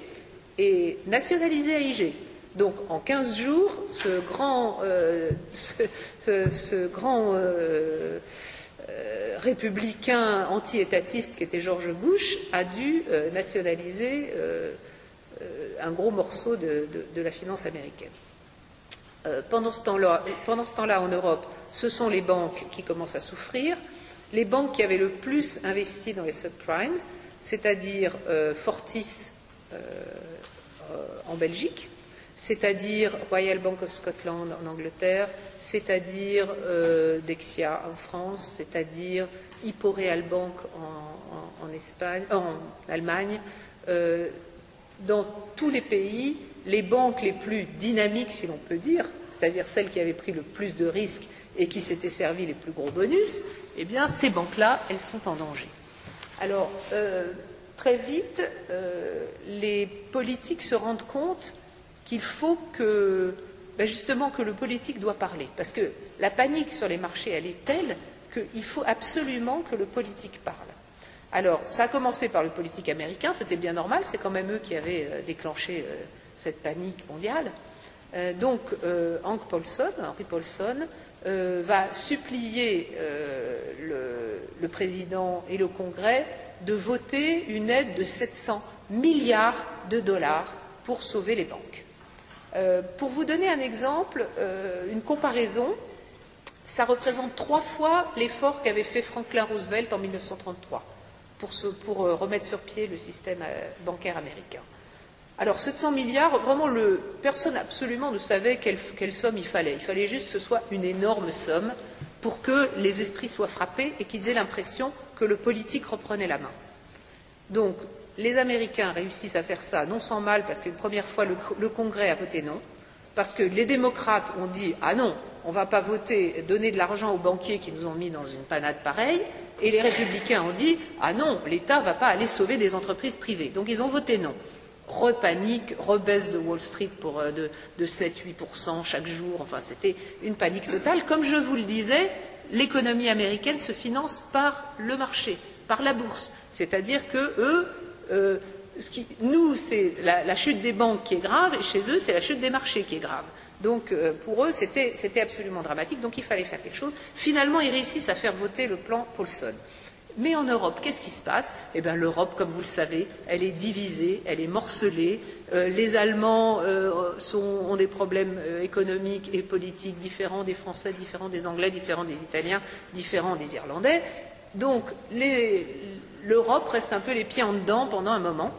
et nationaliser AIG. Donc, en 15 jours, ce grand, euh, ce, grand républicain anti-étatiste qui était George Bush a dû nationaliser un gros morceau de la finance américaine. Euh, pendant ce temps-là, en Europe, ce sont les banques qui commencent à souffrir. Les banques qui avaient le plus investi dans les subprimes, c'est-à-dire euh, Fortis euh, en Belgique, c'est-à-dire Royal Bank of Scotland en Angleterre, c'est-à-dire Dexia en France, c'est-à-dire Hippo Real Bank en, Espagne, en Allemagne. dans tous les pays, les banques les plus dynamiques, si l'on peut dire, c'est-à-dire celles qui avaient pris le plus de risques et qui s'étaient servi les plus gros bonus, eh bien, ces banques-là, elles sont en danger. Euh, très vite, euh, les politiques se rendent compte qu'il faut que, ben justement, que le politique doit parler. Parce que la panique sur les marchés, elle est telle qu'il faut absolument que le politique parle. Alors, ça a commencé par le politique américain, c'était bien normal, c'est quand même eux qui avaient euh, déclenché cette panique mondiale. Euh, donc, euh, Hank Paulson, Henry Paulson, euh, va supplier le, président et le Congrès de voter une aide de 700 milliards de dollars pour sauver les banques. pour vous donner un exemple, une comparaison, ça représente trois fois l'effort qu'avait fait Franklin Roosevelt en 1933 pour, pour remettre sur pied le système bancaire américain. Alors 700 milliards, vraiment, personne absolument ne savait quelle, somme il fallait. Il fallait juste que ce soit une énorme somme pour que les esprits soient frappés et qu'ils aient l'impression que le politique reprenait la main. Donc, les Américains réussissent à faire ça, non sans mal, parce qu'une première fois, le, Congrès a voté non, parce que les démocrates ont dit Ah non, on ne va pas voter, donner de l'argent aux banquiers qui nous ont mis dans une panade pareille, et les républicains ont dit Ah non, l'État ne va pas aller sauver des entreprises privées. Donc ils ont voté non. Repanique, rebaisse de Wall Street euh, de, de 7-8% chaque jour. Enfin, c'était une panique totale. Comme je vous le disais, l'économie américaine se finance par le marché, par la bourse. C'est-à-dire que eux, euh, nous, c'est la, chute des banques qui est grave, et chez eux, c'est la chute des marchés qui est grave. Donc, euh, pour eux, c'était absolument dramatique, donc il fallait faire quelque chose. Finalement, ils réussissent à faire voter le plan Paulson. Mais en Europe, qu'est-ce qui se passe? Eh bien, l'Europe, comme vous le savez, elle est divisée, elle est morcelée. Euh, les Allemands ont des problèmes économiques et politiques différents des Français, différents des Anglais, différents des Italiens, différents des Irlandais. Donc, l'Europe reste un peu les pieds en dedans pendant un moment.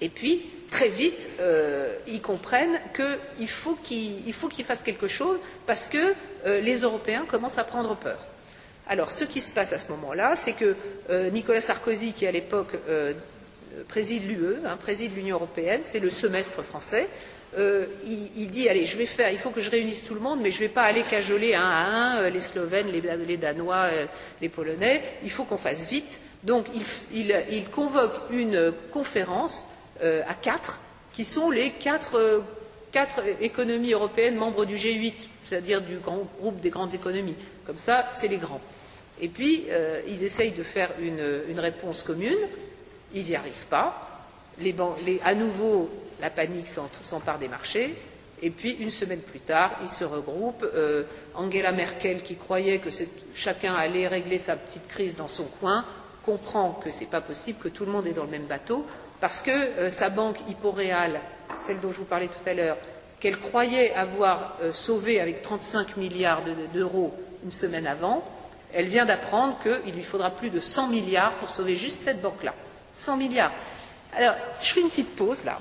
Et puis, très vite, euh, ils comprennent qu'il faut qu'ils fassent quelque chose parce que euh, les Européens commencent à prendre peur. Alors, ce qui se passe à ce moment-là, c'est que euh, Nicolas Sarkozy, qui à l'époque préside l'UE, hein, préside l'Union européenne, c'est le semestre français, euh, il, dit allez, je vais faire, il faut que je réunisse tout le monde, mais je ne vais pas aller cajoler un à un euh, les Slovènes, les, Danois, euh, les Polonais. Il faut qu'on fasse vite. Donc, il, convoque une conférence à quatre, qui sont les quatre, économies européennes membres du G8, c'est-à-dire du grand groupe des grandes économies. Comme ça, c'est les grands. Et puis, ils essayent de faire une, réponse commune. Ils n'y arrivent pas. À nouveau, la panique s'empare des marchés, et puis une semaine plus tard, ils se regroupent. Euh, Angela Merkel, qui croyait que chacun allait régler sa petite crise dans son coin, comprend que ce n'est pas possible, que tout le monde est dans le même bateau, parce que euh, sa banque Hipporéal, celle dont je vous parlais tout à l'heure, qu'elle croyait avoir euh, sauvée avec 35 milliards d'euros une semaine avant, elle vient d'apprendre qu'il lui faudra plus de 100 milliards pour sauver juste cette banque-là. 100 milliards. Alors, je fais une petite pause là.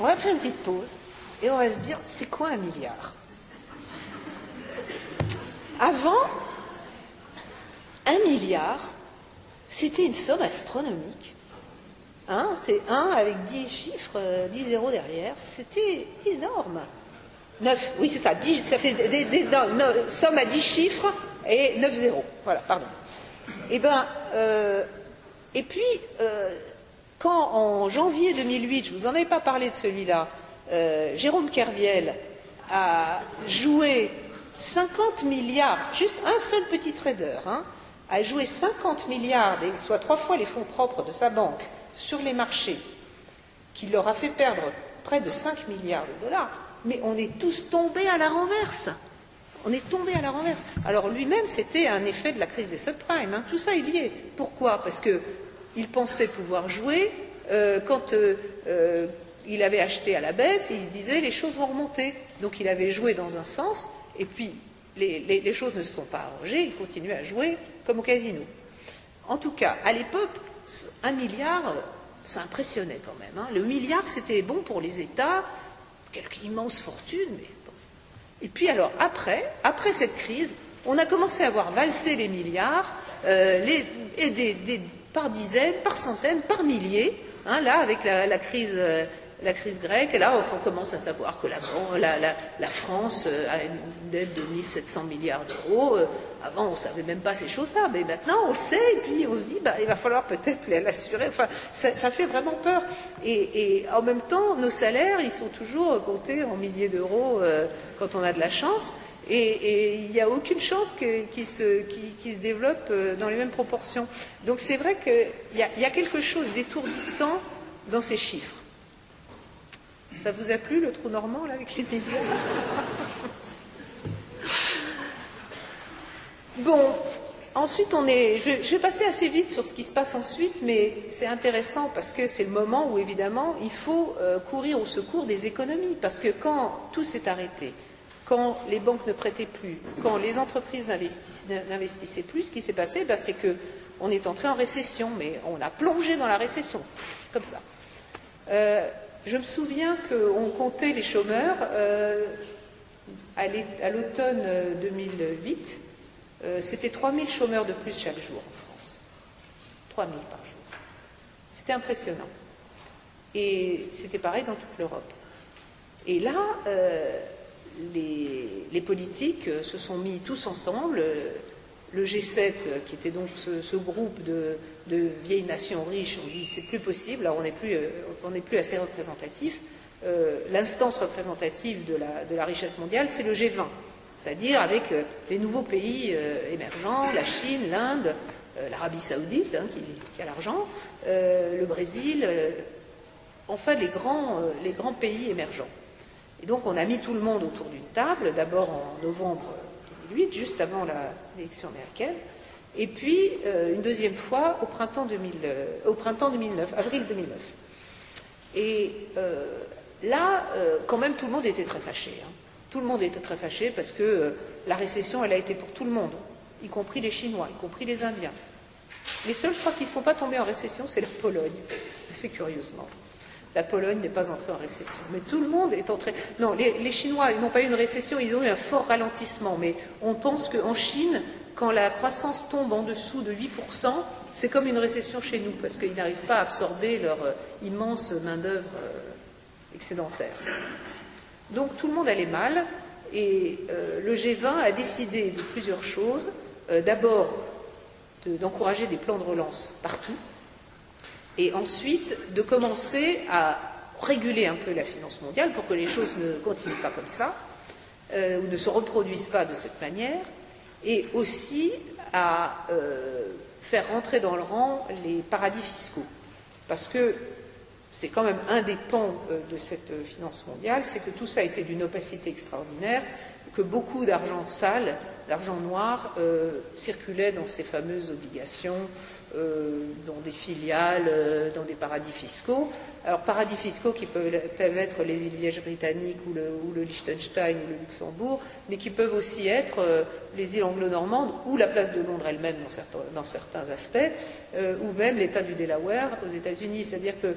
On va faire une petite pause et on va se dire, c'est quoi un milliard? Avant, un milliard, c'était une somme astronomique. Hein, c'est 1 avec 10 chiffres, 10 euh, zéros derrière, c'était énorme. 9, oui c'est ça, ça fait des, somme à 10 chiffres et 9 zéros. Voilà, pardon. Et, eh ben, euh, et puis, euh, quand en janvier 2008, je ne vous en avais pas parlé de celui-là, euh, Jérôme Kerviel a joué 50 milliards, juste un seul petit trader, hein, a joué 50 milliards, soit trois fois les fonds propres de sa banque, sur les marchés, qui leur a fait perdre près de 5 milliards de dollars, mais on est tous tombés à la renverse. On est tombés à la renverse. Alors lui-même, c'était un effet de la crise des subprimes. Hein. Tout ça est lié. Pourquoi? Parce que il pensait pouvoir jouer euh, quand euh, euh, il avait acheté à la baisse, il se disait les choses vont remonter. Donc il avait joué dans un sens, et puis les, choses ne se sont pas arrangées, il continuait à jouer comme au casino. En tout cas, à l'époque, un milliard, ça impressionnait quand même. Hein. Le milliard, c'était bon pour les États, quelque immense fortune. Et puis alors, après, après cette crise, on a commencé à voir valser les milliards, et des, par dizaines, par centaines, par milliers. Hein, là, avec la, crise, euh, la crise grecque, et là, on commence à savoir que la, la, France euh, a une dette de 1700 milliards d'euros. Euh, avant, on ne savait même pas ces choses-là, mais maintenant, on le sait, et puis on se dit, bah, il va falloir peut-être l'assurer. Enfin, ça, fait vraiment peur. Et, en même temps, nos salaires, ils sont toujours comptés en milliers d'euros quand on a de la chance. Et, il n'y a aucune chance qu'il se, se, développe euh, dans les mêmes proportions. Donc c'est vrai qu'il y, a quelque chose d'étourdissant dans ces chiffres. Ça vous a plu le trou normand là avec les millions Bon, ensuite on est. Je, vais passer assez vite sur ce qui se passe ensuite, mais c'est intéressant parce que c'est le moment où évidemment il faut euh, courir au secours des économies, parce que quand tout s'est arrêté, quand les banques ne prêtaient plus, quand les entreprises n'investissaient plus, ce qui s'est passé, ben, c'est qu'on est entré en récession, mais on a plongé dans la récession, comme ça. Euh, je me souviens qu'on comptait les chômeurs. Euh, à l'automne 2008, c'était 3000 chômeurs de plus chaque jour en France. 3000 par jour. C'était impressionnant. Et c'était pareil dans toute l'Europe. Et là, les, politiques se sont mis tous ensemble. Le G7, qui était donc ce, groupe de, vieilles nations riches, on dit c'est plus possible, alors on n'est plus, euh, assez représentatif. Euh, l'instance représentative de la, de la, richesse mondiale, c'est le G20, c'est-à-dire avec euh, les nouveaux pays émergents, la Chine, l'Inde, l'Arabie saoudite, hein, qui, a l'argent, le Brésil, enfin les grands, pays émergents. Et donc on a mis tout le monde autour d'une table, d'abord en novembre 2008, juste avant l'élection américaine, et puis une deuxième fois au printemps, 2000, au printemps 2009, avril 2009. Et là, quand même, tout le monde était très fâché. Hein. Tout le monde était très fâché parce que la récession, elle a été pour tout le monde, y compris les Chinois, y compris les Indiens. Les seuls, je crois, qui ne sont pas tombés en récession, c'est la Pologne, c'est curieusement. La Pologne n'est pas entrée en récession. Mais tout le monde est entré. Non, les, Chinois n'ont pas eu une récession, ils ont eu un fort ralentissement. Mais on pense qu'en Chine, quand la croissance tombe en dessous de 8%, c'est comme une récession chez nous, parce qu'ils n'arrivent pas à absorber leur euh, immense main-d'œuvre euh, excédentaire. Donc tout le monde allait mal, et euh, le G20 a décidé de plusieurs choses. D'abord, d'encourager des plans de relance partout, et ensuite de commencer à réguler un peu la finance mondiale pour que les choses ne continuent pas comme ça, euh, ou ne se reproduisent pas de cette manière, et aussi à euh, faire rentrer dans le rang les paradis fiscaux. Parce que c'est quand même un des pans euh, de cette finance mondiale, c'est que tout ça a été d'une opacité extraordinaire, que beaucoup d'argent sale, d'argent noir, circulait dans ces fameuses obligations euh, dans des filiales, euh, dans des paradis fiscaux. Alors, paradis fiscaux qui peuvent, être les îles Vierges britanniques ou le, Liechtenstein ou le Luxembourg, mais qui peuvent aussi être euh, les îles anglo-normandes ou la place de Londres elle-même dans certains, aspects, ou même l'État du Delaware aux États-Unis. C'est-à-dire que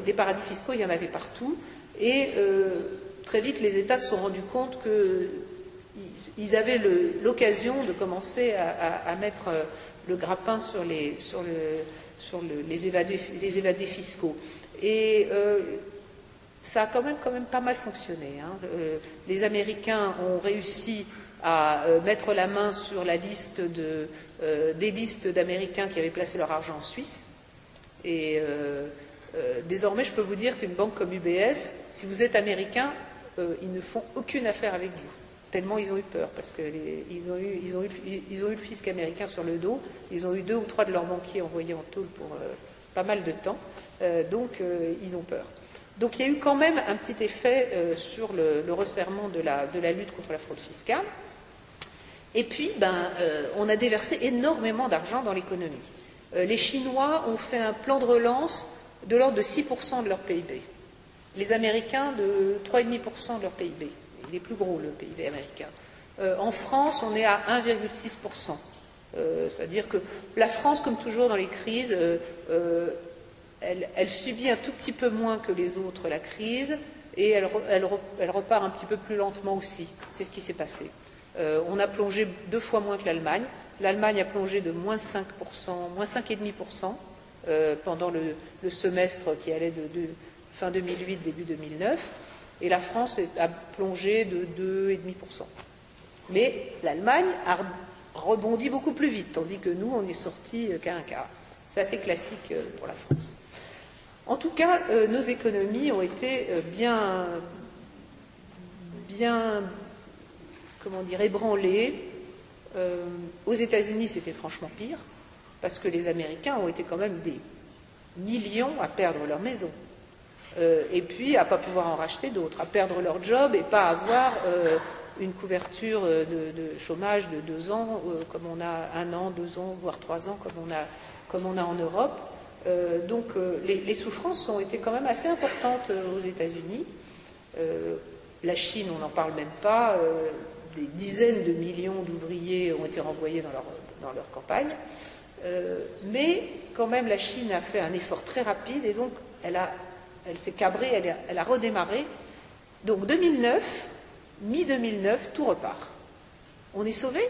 des, paradis fiscaux, il y en avait partout. Et très vite, les États se sont rendus compte qu'ils avaient l'occasion de commencer à mettre le grappin sur les, sur le, sur les, évadés, fiscaux. Et euh, ça a quand même, quand même pas mal fonctionné. Hein. Euh, les Américains ont réussi à euh, mettre la main sur la liste de, des listes d'Américains qui avaient placé leur argent en Suisse. Et désormais, je peux vous dire qu'une banque comme UBS, si vous êtes américain, ils ne font aucune affaire avec vous tellement ils ont eu peur, parce qu'ils ont, eu, le fisc américain sur le dos, ils ont eu deux ou trois de leurs banquiers envoyés en tôle pour euh, pas mal de temps, euh, donc euh, ils ont peur. Donc il y a eu quand même un petit effet sur le, resserrement de la, de la, lutte contre la fraude fiscale. Et puis, ben, on a déversé énormément d'argent dans l'économie. les Chinois ont fait un plan de relance de l'ordre de 6% de leur PIB. Les Américains de 3,5% de leur PIB il est plus gros le PIB américain. Euh, en France, on est à 1,6%. Euh, c'est-à-dire que la France, comme toujours dans les crises, euh, elle, subit un tout petit peu moins que les autres la crise et elle, repart un petit peu plus lentement aussi. C'est ce qui s'est passé. on a plongé deux fois moins que l'Allemagne. L'Allemagne a plongé de moins 5%, moins 5,5% pendant le, semestre qui allait de fin 2008, début 2009 et la France a plongé de 2,5%. Mais l'Allemagne a rebondi beaucoup plus vite, tandis que nous, on est sorti euh, qu'à un quart. C'est assez classique euh, pour la France. En tout cas, euh, nos économies ont été bien, bien, comment dire, ébranlées. aux États-Unis, c'était franchement pire, parce que les Américains ont été quand même des millions à perdre leur maison. Euh, et puis à ne pas pouvoir en racheter d'autres, à perdre leur job et pas avoir euh, une couverture euh, de, chômage de deux ans, comme on a un an, deux ans, voire trois ans, comme on a, comme on a en Europe. donc les, souffrances ont été quand même assez importantes aux États-Unis. la Chine, on n'en parle même pas. des dizaines de millions d'ouvriers ont été renvoyés dans leur, dans leur campagne. mais quand même, la Chine a fait un effort très rapide et donc elle a elle s'est cabrée, elle a, redémarré. Donc 2009, mi-2009, tout repart. On est sauvé?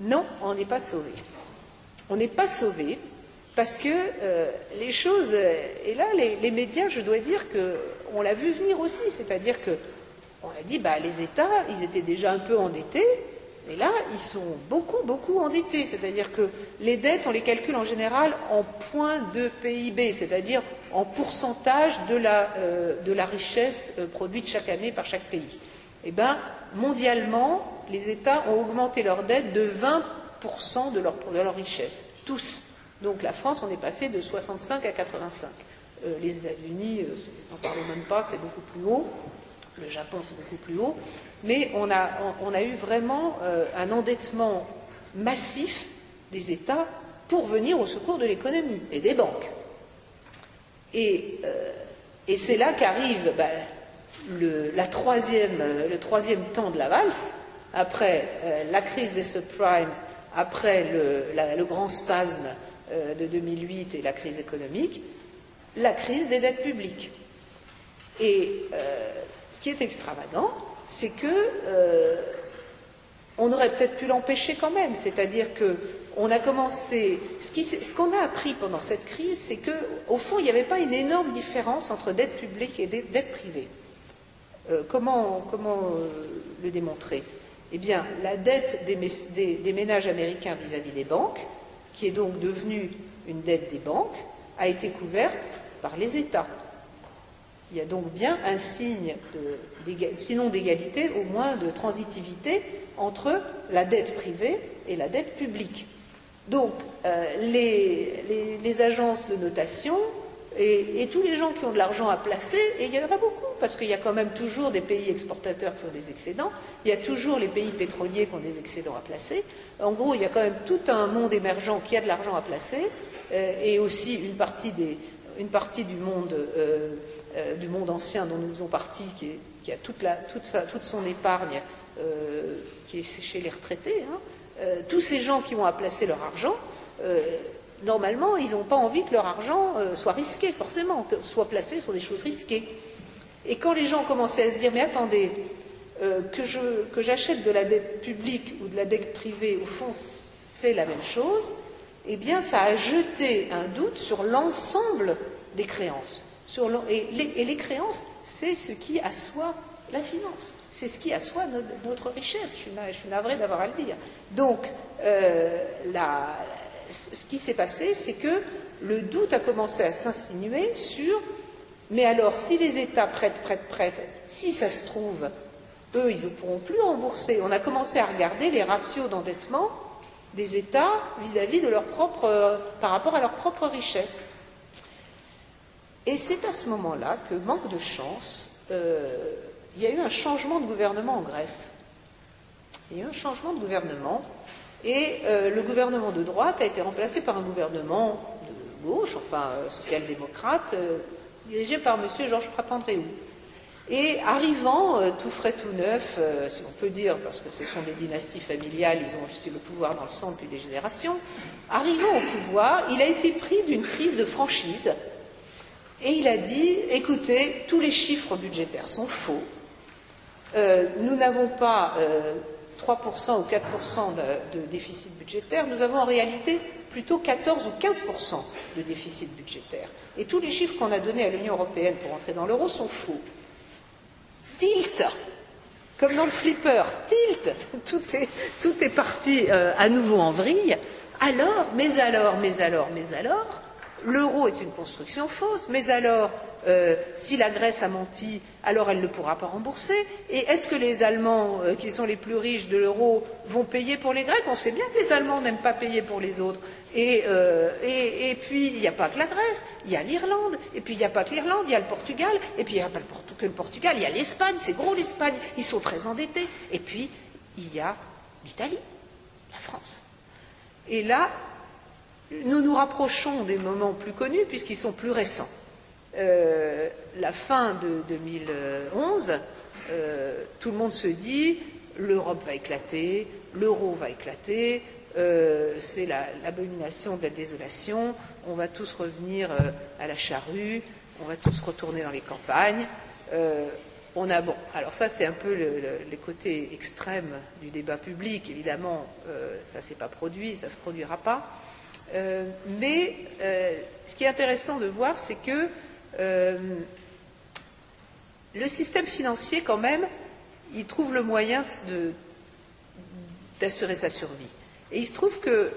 Non, on n'est pas sauvé. On n'est pas sauvé parce que euh, les choses, et là les, médias, je dois dire qu'on l'a vu venir aussi, c'est-à-dire que on a dit bah les États, ils étaient déjà un peu endettés, mais là ils sont beaucoup beaucoup endettés, c'est-à-dire que les dettes on les calcule en général en points de PIB, c'est-à-dire en pourcentage de la, euh, richesse euh, produite chaque année par chaque pays. Eh bien, mondialement, les États ont augmenté leur dette de 20% de leur, richesse, tous. Donc la France, on est passé de 65 à 85. Euh, les États-Unis, n'en parlons même pas, c'est beaucoup plus haut. Le Japon, c'est beaucoup plus haut. Mais on a, eu vraiment un endettement massif des États pour venir au secours de l'économie et des banques. Euh, et, c'est là qu'arrive ben, le, la troisième, le troisième temps de la valse, après euh, la crise des subprimes, après le, grand spasme euh, de 2008 et la crise économique, la crise des dettes publiques. Ce qui est extravagant, c'est que on aurait peut-être pu l'empêcher quand même, c'est-à-dire que on a commencé. Ce qu'on a appris pendant cette crise, c'est qu'au fond, il n'y avait pas une énorme différence entre dette publique et dette privée. Euh, comment, euh, le démontrer? Eh bien, la dette des, ménages américains vis-à-vis des banques, qui est donc devenue une dette des banques, a été couverte par les États. Il y a donc bien un signe, sinon d'égalité, au moins de transitivité entre la dette privée et la dette publique. Donc, euh, les, agences de notation et, tous les gens qui ont de l'argent à placer, et il y en aura beaucoup, parce qu'il y a quand même toujours des pays exportateurs qui ont des excédents, il y a toujours les pays pétroliers qui ont des excédents à placer. En gros, il y a quand même tout un monde émergent qui a de l'argent à placer, euh, et aussi une partie, une partie du, monde, euh, du monde ancien dont nous faisons partie, qui, a toute, son épargne qui est chez les retraités. Hein, euh, tous ces gens qui ont placer leur argent, euh, normalement, ils n'ont pas envie que leur argent euh, soit risqué, forcément, que soit placé sur des choses risquées. Et quand les gens commençaient à se dire, mais attendez, que j'achète de la dette publique ou de la dette privée, au fond, c'est la même chose, eh bien, ça a jeté un doute sur l'ensemble des créances. et, les, créances, c'est ce qui assoit la finance. C'est ce qui assoit notre, richesse. Je suis, navrée d'avoir à le dire. Donc, euh, ce qui s'est passé, c'est que le doute a commencé à s'insinuer sur mais alors, si les États prêtent, prêtent, prêtent, si ça se trouve, eux, ils ne pourront plus rembourser. On a commencé à regarder les ratios d'endettement des États vis-à-vis de leur propre, par rapport à leur propre richesse. Et c'est à ce moment-là que, manque de chance, euh, il y a eu un changement de gouvernement en Grèce. Il y a eu un changement de gouvernement et euh, le gouvernement de droite a été remplacé par un gouvernement de gauche, enfin euh, social-démocrate, euh, dirigé par M. Georges Papandréou. Et arrivant tout frais, tout neuf, si on peut dire, parce que ce sont des dynasties familiales, ils ont aussi le pouvoir dans le sang depuis des générations, arrivant au pouvoir, il a été pris d'une crise de franchise et il a dit, écoutez, tous les chiffres budgétaires sont faux, euh, nous n'avons pas 3% euh, ou 4% de, déficit budgétaire, nous avons en réalité plutôt 14 ou 15% de déficit budgétaire. Et tous les chiffres qu'on a donnés à l'Union européenne pour entrer dans l'euro sont faux. Tilt. Comme dans le flipper, tilt. Tout est, tout est parti euh, à nouveau en vrille. Alors, mais alors, mais alors, mais alors, l'euro est une construction fausse, mais alors euh, si la Grèce a menti, alors elle ne pourra pas rembourser. Et est-ce que les Allemands, euh, qui sont les plus riches de l'euro, vont payer pour les Grecs? On sait bien que les Allemands n'aiment pas payer pour les autres. Et, euh, puis, il n'y a pas que la Grèce, il y a l'Irlande, et puis il n'y a pas que l'Irlande, il y a le Portugal, et puis il n'y a pas que le Portugal, il y a l'Espagne, c'est gros l'Espagne, ils sont très endettés. Et puis, il y a l'Italie, la France. Et là, nous nous rapprochons des moments plus connus, puisqu'ils sont plus récents. Euh, la fin de 2011, euh, tout le monde se dit l'Europe va éclater, l'euro va éclater, euh, c'est l'abomination de la désolation, on va tous revenir à la charrue, on va tous retourner dans les campagnes. on a bon. Alors ça, c'est un peu le, côté extrême du débat public. Évidemment, ça ne s'est pas produit, ça ne se produira pas. Mais ce qui est intéressant de voir, c'est que le système financier, quand même, il trouve le moyen d'assurer sa survie. Et il se trouve que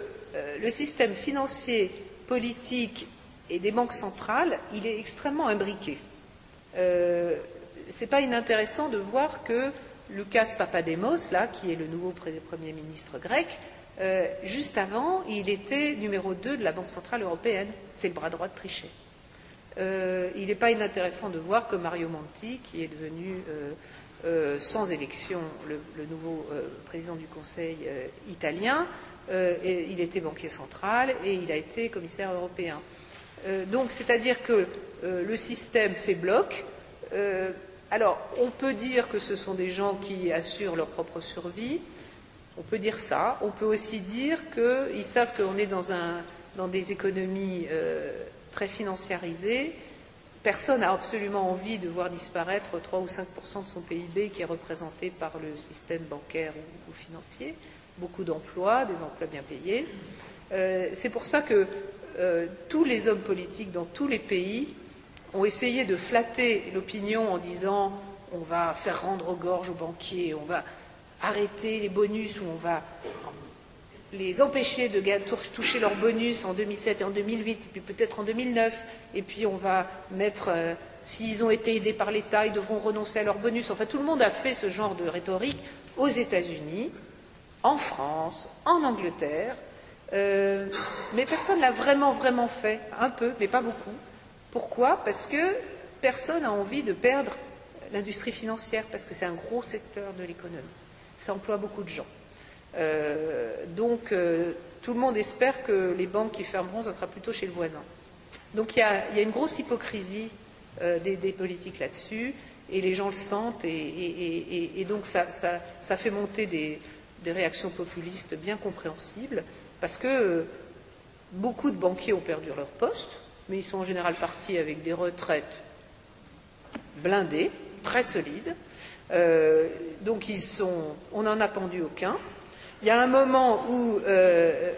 le système financier, politique et des banques centrales, il est extrêmement imbriqué c'est pas inintéressant de voir que Lucas Papademos, là, qui est le nouveau Premier ministre grec, euh, juste avant, il était numéro 2 de la Banque Centrale Européenne. C'est le bras droit de Trichet. Euh, il n'est pas inintéressant de voir que Mario Monti, qui est devenu euh, sans élection le, nouveau président du Conseil italien, il était banquier central et il a été commissaire européen. donc, c'est-à-dire que le système fait bloc. Alors, on peut dire que ce sont des gens qui assurent leur propre survie. On peut dire ça. On peut aussi dire qu'ils savent qu'on est dans, des économies euh, très financiarisées. Personne n'a absolument envie de voir disparaître 3 ou 5% de son PIB qui est représenté par le système bancaire ou, financier. Beaucoup d'emplois, des emplois bien payés. Euh, c'est pour ça que euh, tous les hommes politiques dans tous les pays ont essayé de flatter l'opinion en disant on va faire rendre aux gorges aux banquiers, on va arrêter les bonus ou on va les empêcher de toucher leurs bonus en 2007 et en 2008, et puis peut-être en 2009, et puis on va mettre, euh, s'ils ont été aidés par l'État, ils devront renoncer à leurs bonus. Enfin, tout le monde a fait ce genre de rhétorique aux États-Unis, en France, en Angleterre, euh, mais personne ne l'a vraiment, vraiment fait, un peu, mais pas beaucoup. Pourquoi? Parce que personne n'a envie de perdre l'industrie financière, parce que c'est un gros secteur de l'économie. Ça emploie beaucoup de gens. Euh, donc, euh, tout le monde espère que les banques qui fermeront, ça sera plutôt chez le voisin. Donc, il y a, une grosse hypocrisie euh, des, politiques là-dessus, et les gens le sentent, et, donc ça, fait monter des, des, réactions populistes bien compréhensibles, parce que beaucoup de banquiers ont perdu leur poste, mais ils sont en général partis avec des retraites blindées, très solides. Donc ils sont, on n'en a pendu aucun. Il y a un moment où euh,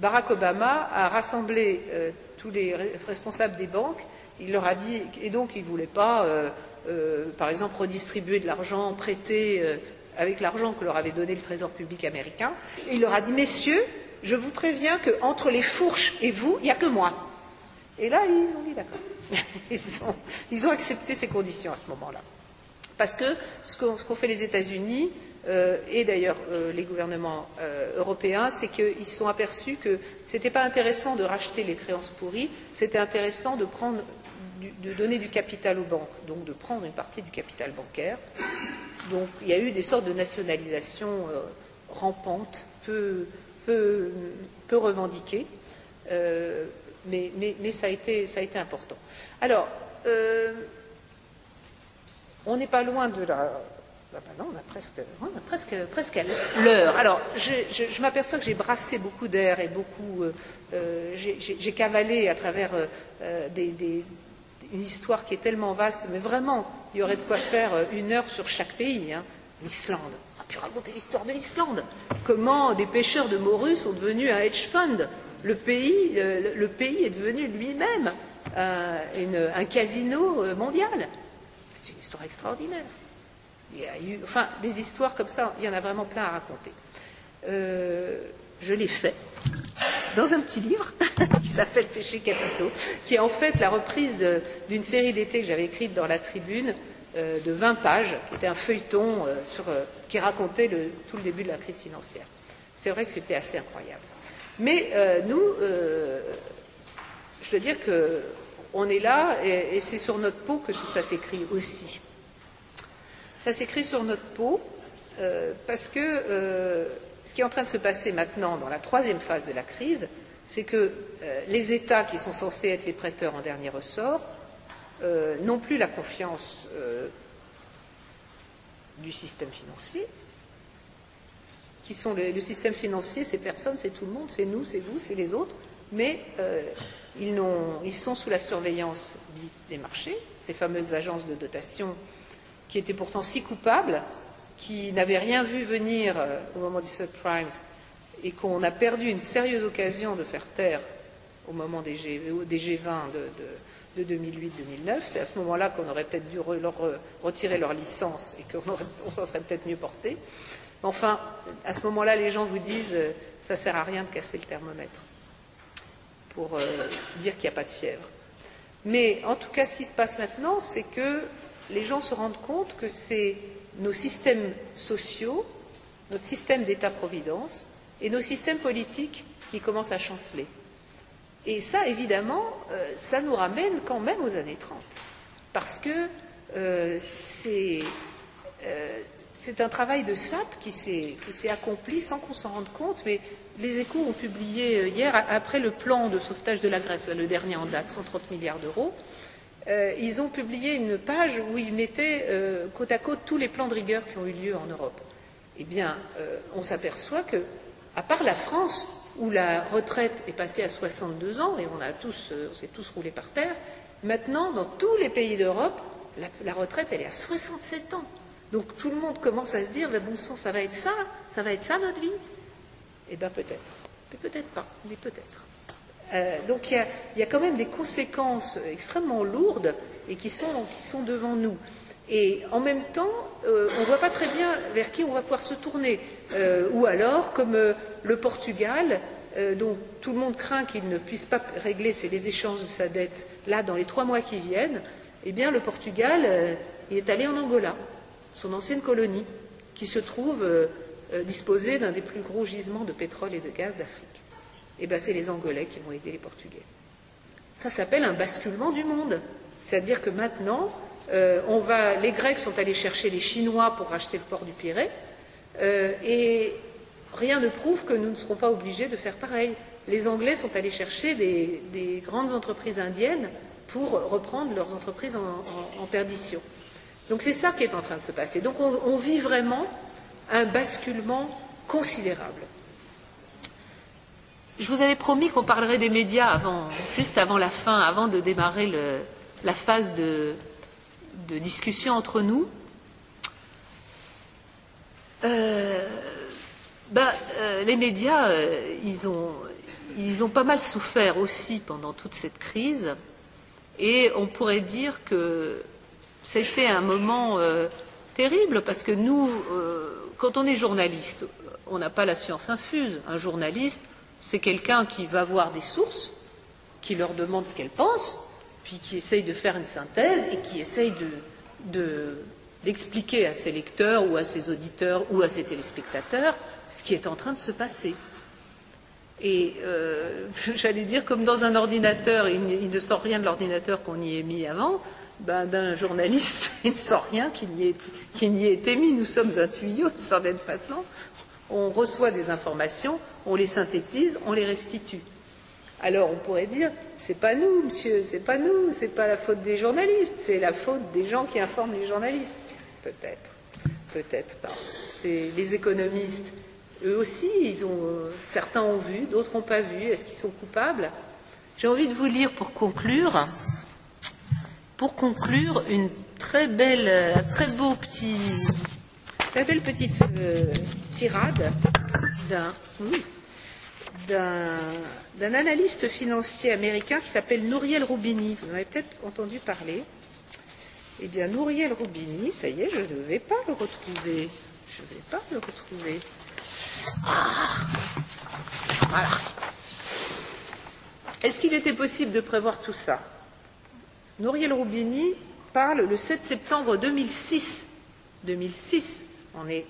Barack Obama a rassemblé euh, tous les responsables des banques. Il leur a dit, et donc il ne voulait pas, par exemple, redistribuer de l'argent prêté avec l'argent que leur avait donné le Trésor public américain. il leur a dit, messieurs, je vous préviens qu'entre les fourches et vous, il n'y a que moi. Et là, ils ont dit d'accord. Ils ont, accepté ces conditions à ce moment-là. Parce que ce qu'ont fait les États-Unis, euh, et d'ailleurs euh, les gouvernements euh, européens, c'est qu'ils se sont aperçus que ce n'était pas intéressant de racheter les créances pourries, c'était intéressant de, donner du capital aux banques, donc de prendre une partie du capital bancaire. Donc il y a eu des sortes de nationalisation rampantes, peu, revendiquées mais, ça, a été, important. Alors, on n'est pas loin de la. Ah bah non, on a presque, presque, l'heure. Alors, je, m'aperçois que j'ai brassé beaucoup d'air et beaucoup. Euh, euh, j'ai cavalé à travers une histoire qui est tellement vaste, mais vraiment, il y aurait de quoi faire une heure sur chaque pays. Hein. L'Islande. On a pu raconter l'histoire de l'Islande. Comment des pêcheurs de morue sont devenus un hedge fund le pays, euh, est devenu lui-même un, casino euh, mondial. C'est une histoire extraordinaire. Il y a eu, enfin, des histoires comme ça, il y en a vraiment plein à raconter. Euh, je l'ai fait dans un petit livre qui s'appelle Péché capitaux, qui est en fait la reprise d'une série d'été que j'avais écrite dans la tribune de 20 pages, qui était un feuilleton sur, qui racontait tout le début de la crise financière. C'est vrai que c'était assez incroyable. Mais euh, nous, euh, je veux dire qu'on est là et, c'est sur notre peau que tout ça s'écrit aussi. Ça s'écrit sur notre peau euh, parce que ce qui est en train de se passer maintenant dans la troisième phase de la crise, c'est que les États qui sont censés être les prêteurs en dernier ressort n'ont plus la confiance du système financier, qui sont le, système financier, ces personnes, c'est tout le monde, c'est nous, c'est vous, c'est les autres, mais euh, ils, sont sous la surveillance des marchés, ces fameuses agences de dotation qui étaient pourtant si coupables, qui n'avaient rien vu venir euh, au moment des subprimes et qu'on a perdu une sérieuse occasion de faire taire au moment des, G, 20 de, 2008-2009. C'est à ce moment-là qu'on aurait peut-être dû leur retirer leur licence et qu'on s'en serait peut-être mieux porté. Enfin, à ce moment-là, les gens vous disent euh, ça sert à rien de casser le thermomètre pour euh, dire qu'il n'y a pas de fièvre. Mais en tout cas, ce qui se passe maintenant, c'est que les gens se rendent compte que c'est nos systèmes sociaux, notre système d'État-providence et nos systèmes politiques qui commencent à chanceler. Et ça, évidemment, euh, ça nous ramène quand même aux années 30. Parce que euh, c'est un travail de sape qui s'est accompli sans qu'on s'en rende compte, mais les échos ont publié euh, hier, après le plan de sauvetage de la Grèce, le dernier en date, 130 milliards d'euros, euh, ils ont publié une page où ils mettaient euh, côte à côte tous les plans de rigueur qui ont eu lieu en Europe. Eh bien, on s'aperçoit que, à part la France, où la retraite est passée à 62 ans et on a tous, on s'est tous roulés par terre, maintenant, dans tous les pays d'Europe, la, retraite, elle est à 67 ans. Donc tout le monde commence à se dire, mais bon sang, ça va être ça, ça va être ça notre vie? Eh bien peut-être, mais peut-être pas, mais peut-être. Euh, donc il y, a, quand même des conséquences extrêmement lourdes et qui sont, devant nous. Et en même temps, euh, on ne voit pas très bien vers qui on va pouvoir se tourner. Euh, ou alors, comme le Portugal, dont tout le monde craint qu'il ne puisse pas régler les échanges de sa dette là dans les trois mois qui viennent, eh bien le Portugal est allé en Angola, son ancienne colonie, qui se trouve disposer d'un des plus gros gisements de pétrole et de gaz d'Afrique. Eh bien, c'est les Angolais qui vont aider les Portugais. Ça s'appelle un basculement du monde. C'est-à-dire que maintenant, euh, les Grecs sont allés chercher les Chinois pour racheter le port du Pirée, euh, et rien ne prouve que nous ne serons pas obligés de faire pareil. Les Anglais sont allés chercher des, grandes entreprises indiennes pour reprendre leurs entreprises en, perdition. Donc c'est ça qui est en train de se passer. Donc on vit vraiment un basculement considérable. Je vous avais promis qu'on parlerait des médias juste avant la fin, avant de démarrer la phase de, discussion entre nous. Euh, ben, euh, les médias, euh, ont, ils ont pas mal souffert aussi pendant toute cette crise, et on pourrait dire que c'était un moment terrible parce que nous, quand on est journaliste, on n'a pas la science infuse. Un journaliste, c'est quelqu'un qui va voir des sources, qui leur demande ce qu'elles pensent, puis qui essaye de faire une synthèse et qui essaye d'expliquer à ses lecteurs ou à ses auditeurs ou à ses téléspectateurs ce qui est en train de se passer. Et euh, j'allais dire, comme dans un ordinateur, il, ne sort rien de l'ordinateur qu'on y ait mis avant, ben, d'un journaliste, il ne sort rien qu'il n'y ait, été mis. Nous sommes un tuyau, d'une certaine façon. On reçoit des informations, on les synthétise, on les restitue. Alors on pourrait dire, c'est pas nous, monsieur, c'est pas nous, c'est pas la faute des journalistes, c'est la faute des gens qui informent les journalistes. Peut-être, peut-être pas. C'est les économistes, eux aussi, ils ont, certains ont vu, d'autres n'ont pas vu. Est-ce qu'ils sont coupables? J'ai envie de vous lire pour conclure pour conclure, une très belle, un très beau petit, très belle petite euh, tirade d'un analyste financier américain qui s'appelle Nouriel Roubini. Vous en avez peut-être entendu parler. Eh bien, Nouriel Roubini, ça y est, je ne vais pas le retrouver. Je ne vais pas le retrouver. Ah Voilà. Est-ce qu'il était possible de prévoir tout ça? Nouriel Roubini parle le 7 septembre 2006. 2006, on est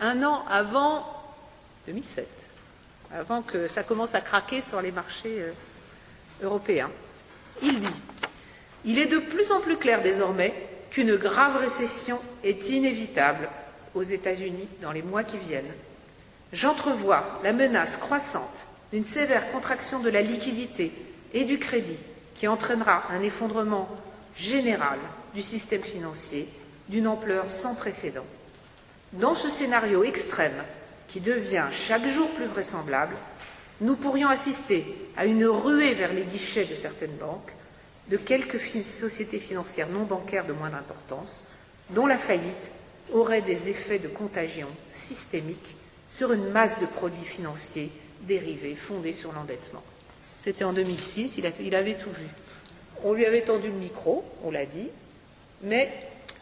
un an avant 2007, avant que ça commence à craquer sur les marchés euh, européens. Il dit Il est de plus en plus clair désormais qu'une grave récession est inévitable aux États-Unis dans les mois qui viennent. J'entrevois la menace croissante d'une sévère contraction de la liquidité et du crédit qui entraînera un effondrement général du système financier d'une ampleur sans précédent. Dans ce scénario extrême, qui devient chaque jour plus vraisemblable, nous pourrions assister à une ruée vers les guichets de certaines banques, de quelques sociétés financières non bancaires de moindre importance, dont la faillite aurait des effets de contagion systémique sur une masse de produits financiers dérivés fondés sur l'endettement. C'était en 2006, il, il, avait tout vu. On lui avait tendu le micro, on l'a dit, mais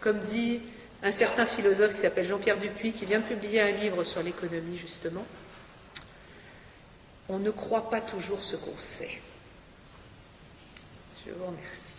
comme dit un certain philosophe qui s'appelle Jean-Pierre Dupuis, qui vient de publier un livre sur l'économie justement, on ne croit pas toujours ce qu'on sait. Je vous remercie.